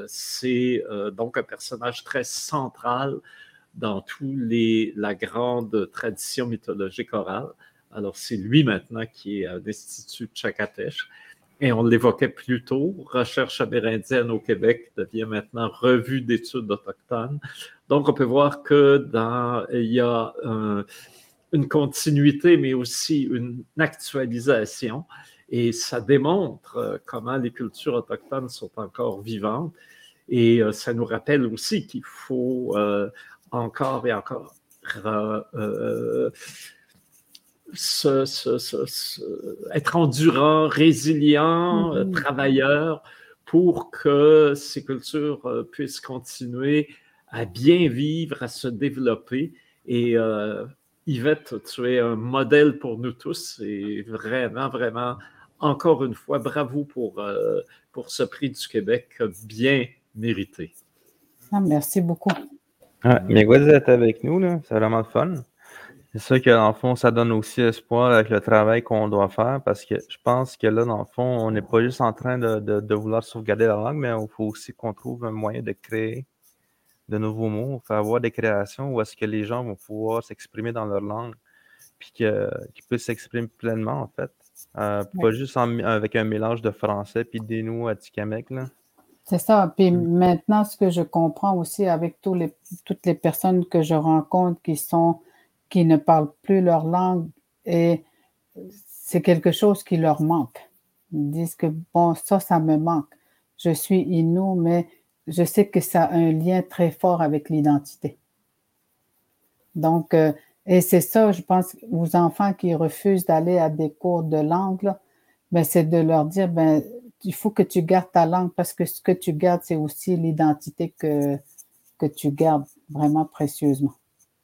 c'est donc un personnage très central dans toute la grande tradition mythologique orale. Alors, c'est lui maintenant qui est à l'Institut Chakatesh. Et on l'évoquait plus tôt, Recherche amérindienne au Québec devient maintenant Revue d'études autochtones. Donc, on peut voir que dans, il y a une continuité, mais aussi une actualisation. Et ça démontre euh, comment les cultures autochtones sont encore vivantes. Et euh, ça nous rappelle aussi qu'il faut euh, encore et encore être endurant, résilient, mm-hmm. travailleur pour que ces cultures puissent continuer à bien vivre, à se développer. Et euh, Yvette, tu es un modèle pour nous tous et vraiment, vraiment, encore une fois, bravo pour, pour ce prix du Québec bien mérité. Ah, merci beaucoup. Ah, mais vous êtes avec nous, c'est vraiment fun. C'est ça que dans le fond, ça donne aussi espoir avec le travail qu'on doit faire parce que je pense que là, dans le fond, on n'est pas juste en train de, vouloir sauvegarder la langue, mais il faut aussi qu'on trouve un moyen de créer de nouveaux mots, faire avoir des créations où est-ce que les gens vont pouvoir s'exprimer dans leur langue, puis qu'ils puissent s'exprimer pleinement, en fait. Euh, pas juste avec un mélange de français puis des nous à Tikamek, là. C'est ça. Puis mm. maintenant, ce que je comprends aussi avec tous les, toutes les personnes que je rencontre qui sont qui ne parlent plus leur langue et c'est quelque chose qui leur manque. Ils disent que, bon, ça, ça me manque. Je suis Inou, mais je sais que ça a un lien très fort avec l'identité. Donc, euh, et c'est ça, je pense, aux enfants qui refusent d'aller à des cours de langue, ben, c'est de leur dire, ben, il faut que tu gardes ta langue parce que ce que tu gardes, c'est aussi l'identité que, que tu gardes vraiment précieusement.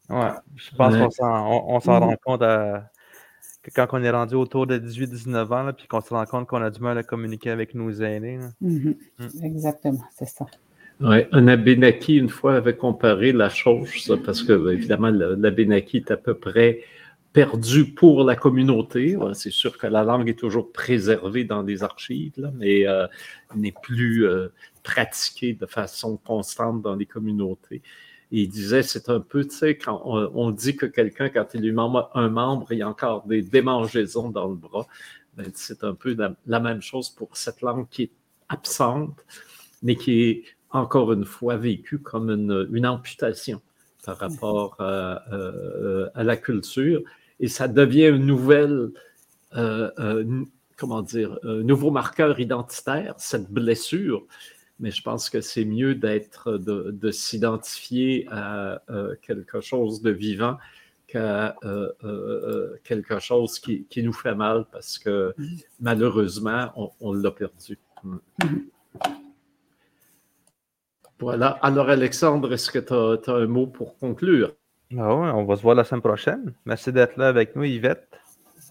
Ouais, je pense qu'on s'en, on, s'en rend compte que quand on est rendu autour de 18-19 ans, puis qu'on se rend compte qu'on a du mal à communiquer avec nos aînés. Mhm. Mm. Exactement, c'est ça. Un Abénaki, une fois, avait comparé la chose, parce que, ben, évidemment, l'Abénaki est à peu près perdu pour la communauté. C'est sûr que la langue est toujours préservée dans les archives, mais euh, n'est plus euh, pratiquée de façon constante dans les communautés. Il disait, c'est un peu, tu sais, quand on, dit que quelqu'un, quand il lui manque un membre, il a encore des démangeaisons dans le bras, ben, c'est un peu la, même chose pour cette langue qui est absente, mais qui est encore une fois vécue comme une, amputation par rapport euh, à la culture et ça devient une nouvelle, euh, euh, comment dire, un nouveau marqueur identitaire, cette blessure. Mais je pense que c'est mieux d'être, de, s'identifier à euh, quelque chose de vivant qu'à quelque chose qui, nous fait mal parce que malheureusement, on, l'a perdu. Voilà. Alors, Alexandre, est-ce que tu as, un mot pour conclure? Ah on va se voir la semaine prochaine. Merci d'être là avec nous, Yvette.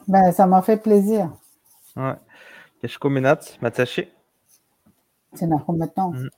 Ben, ça m'a fait plaisir. Ouais. Keshko Minat, Matashi. C'est maintenant. Mm.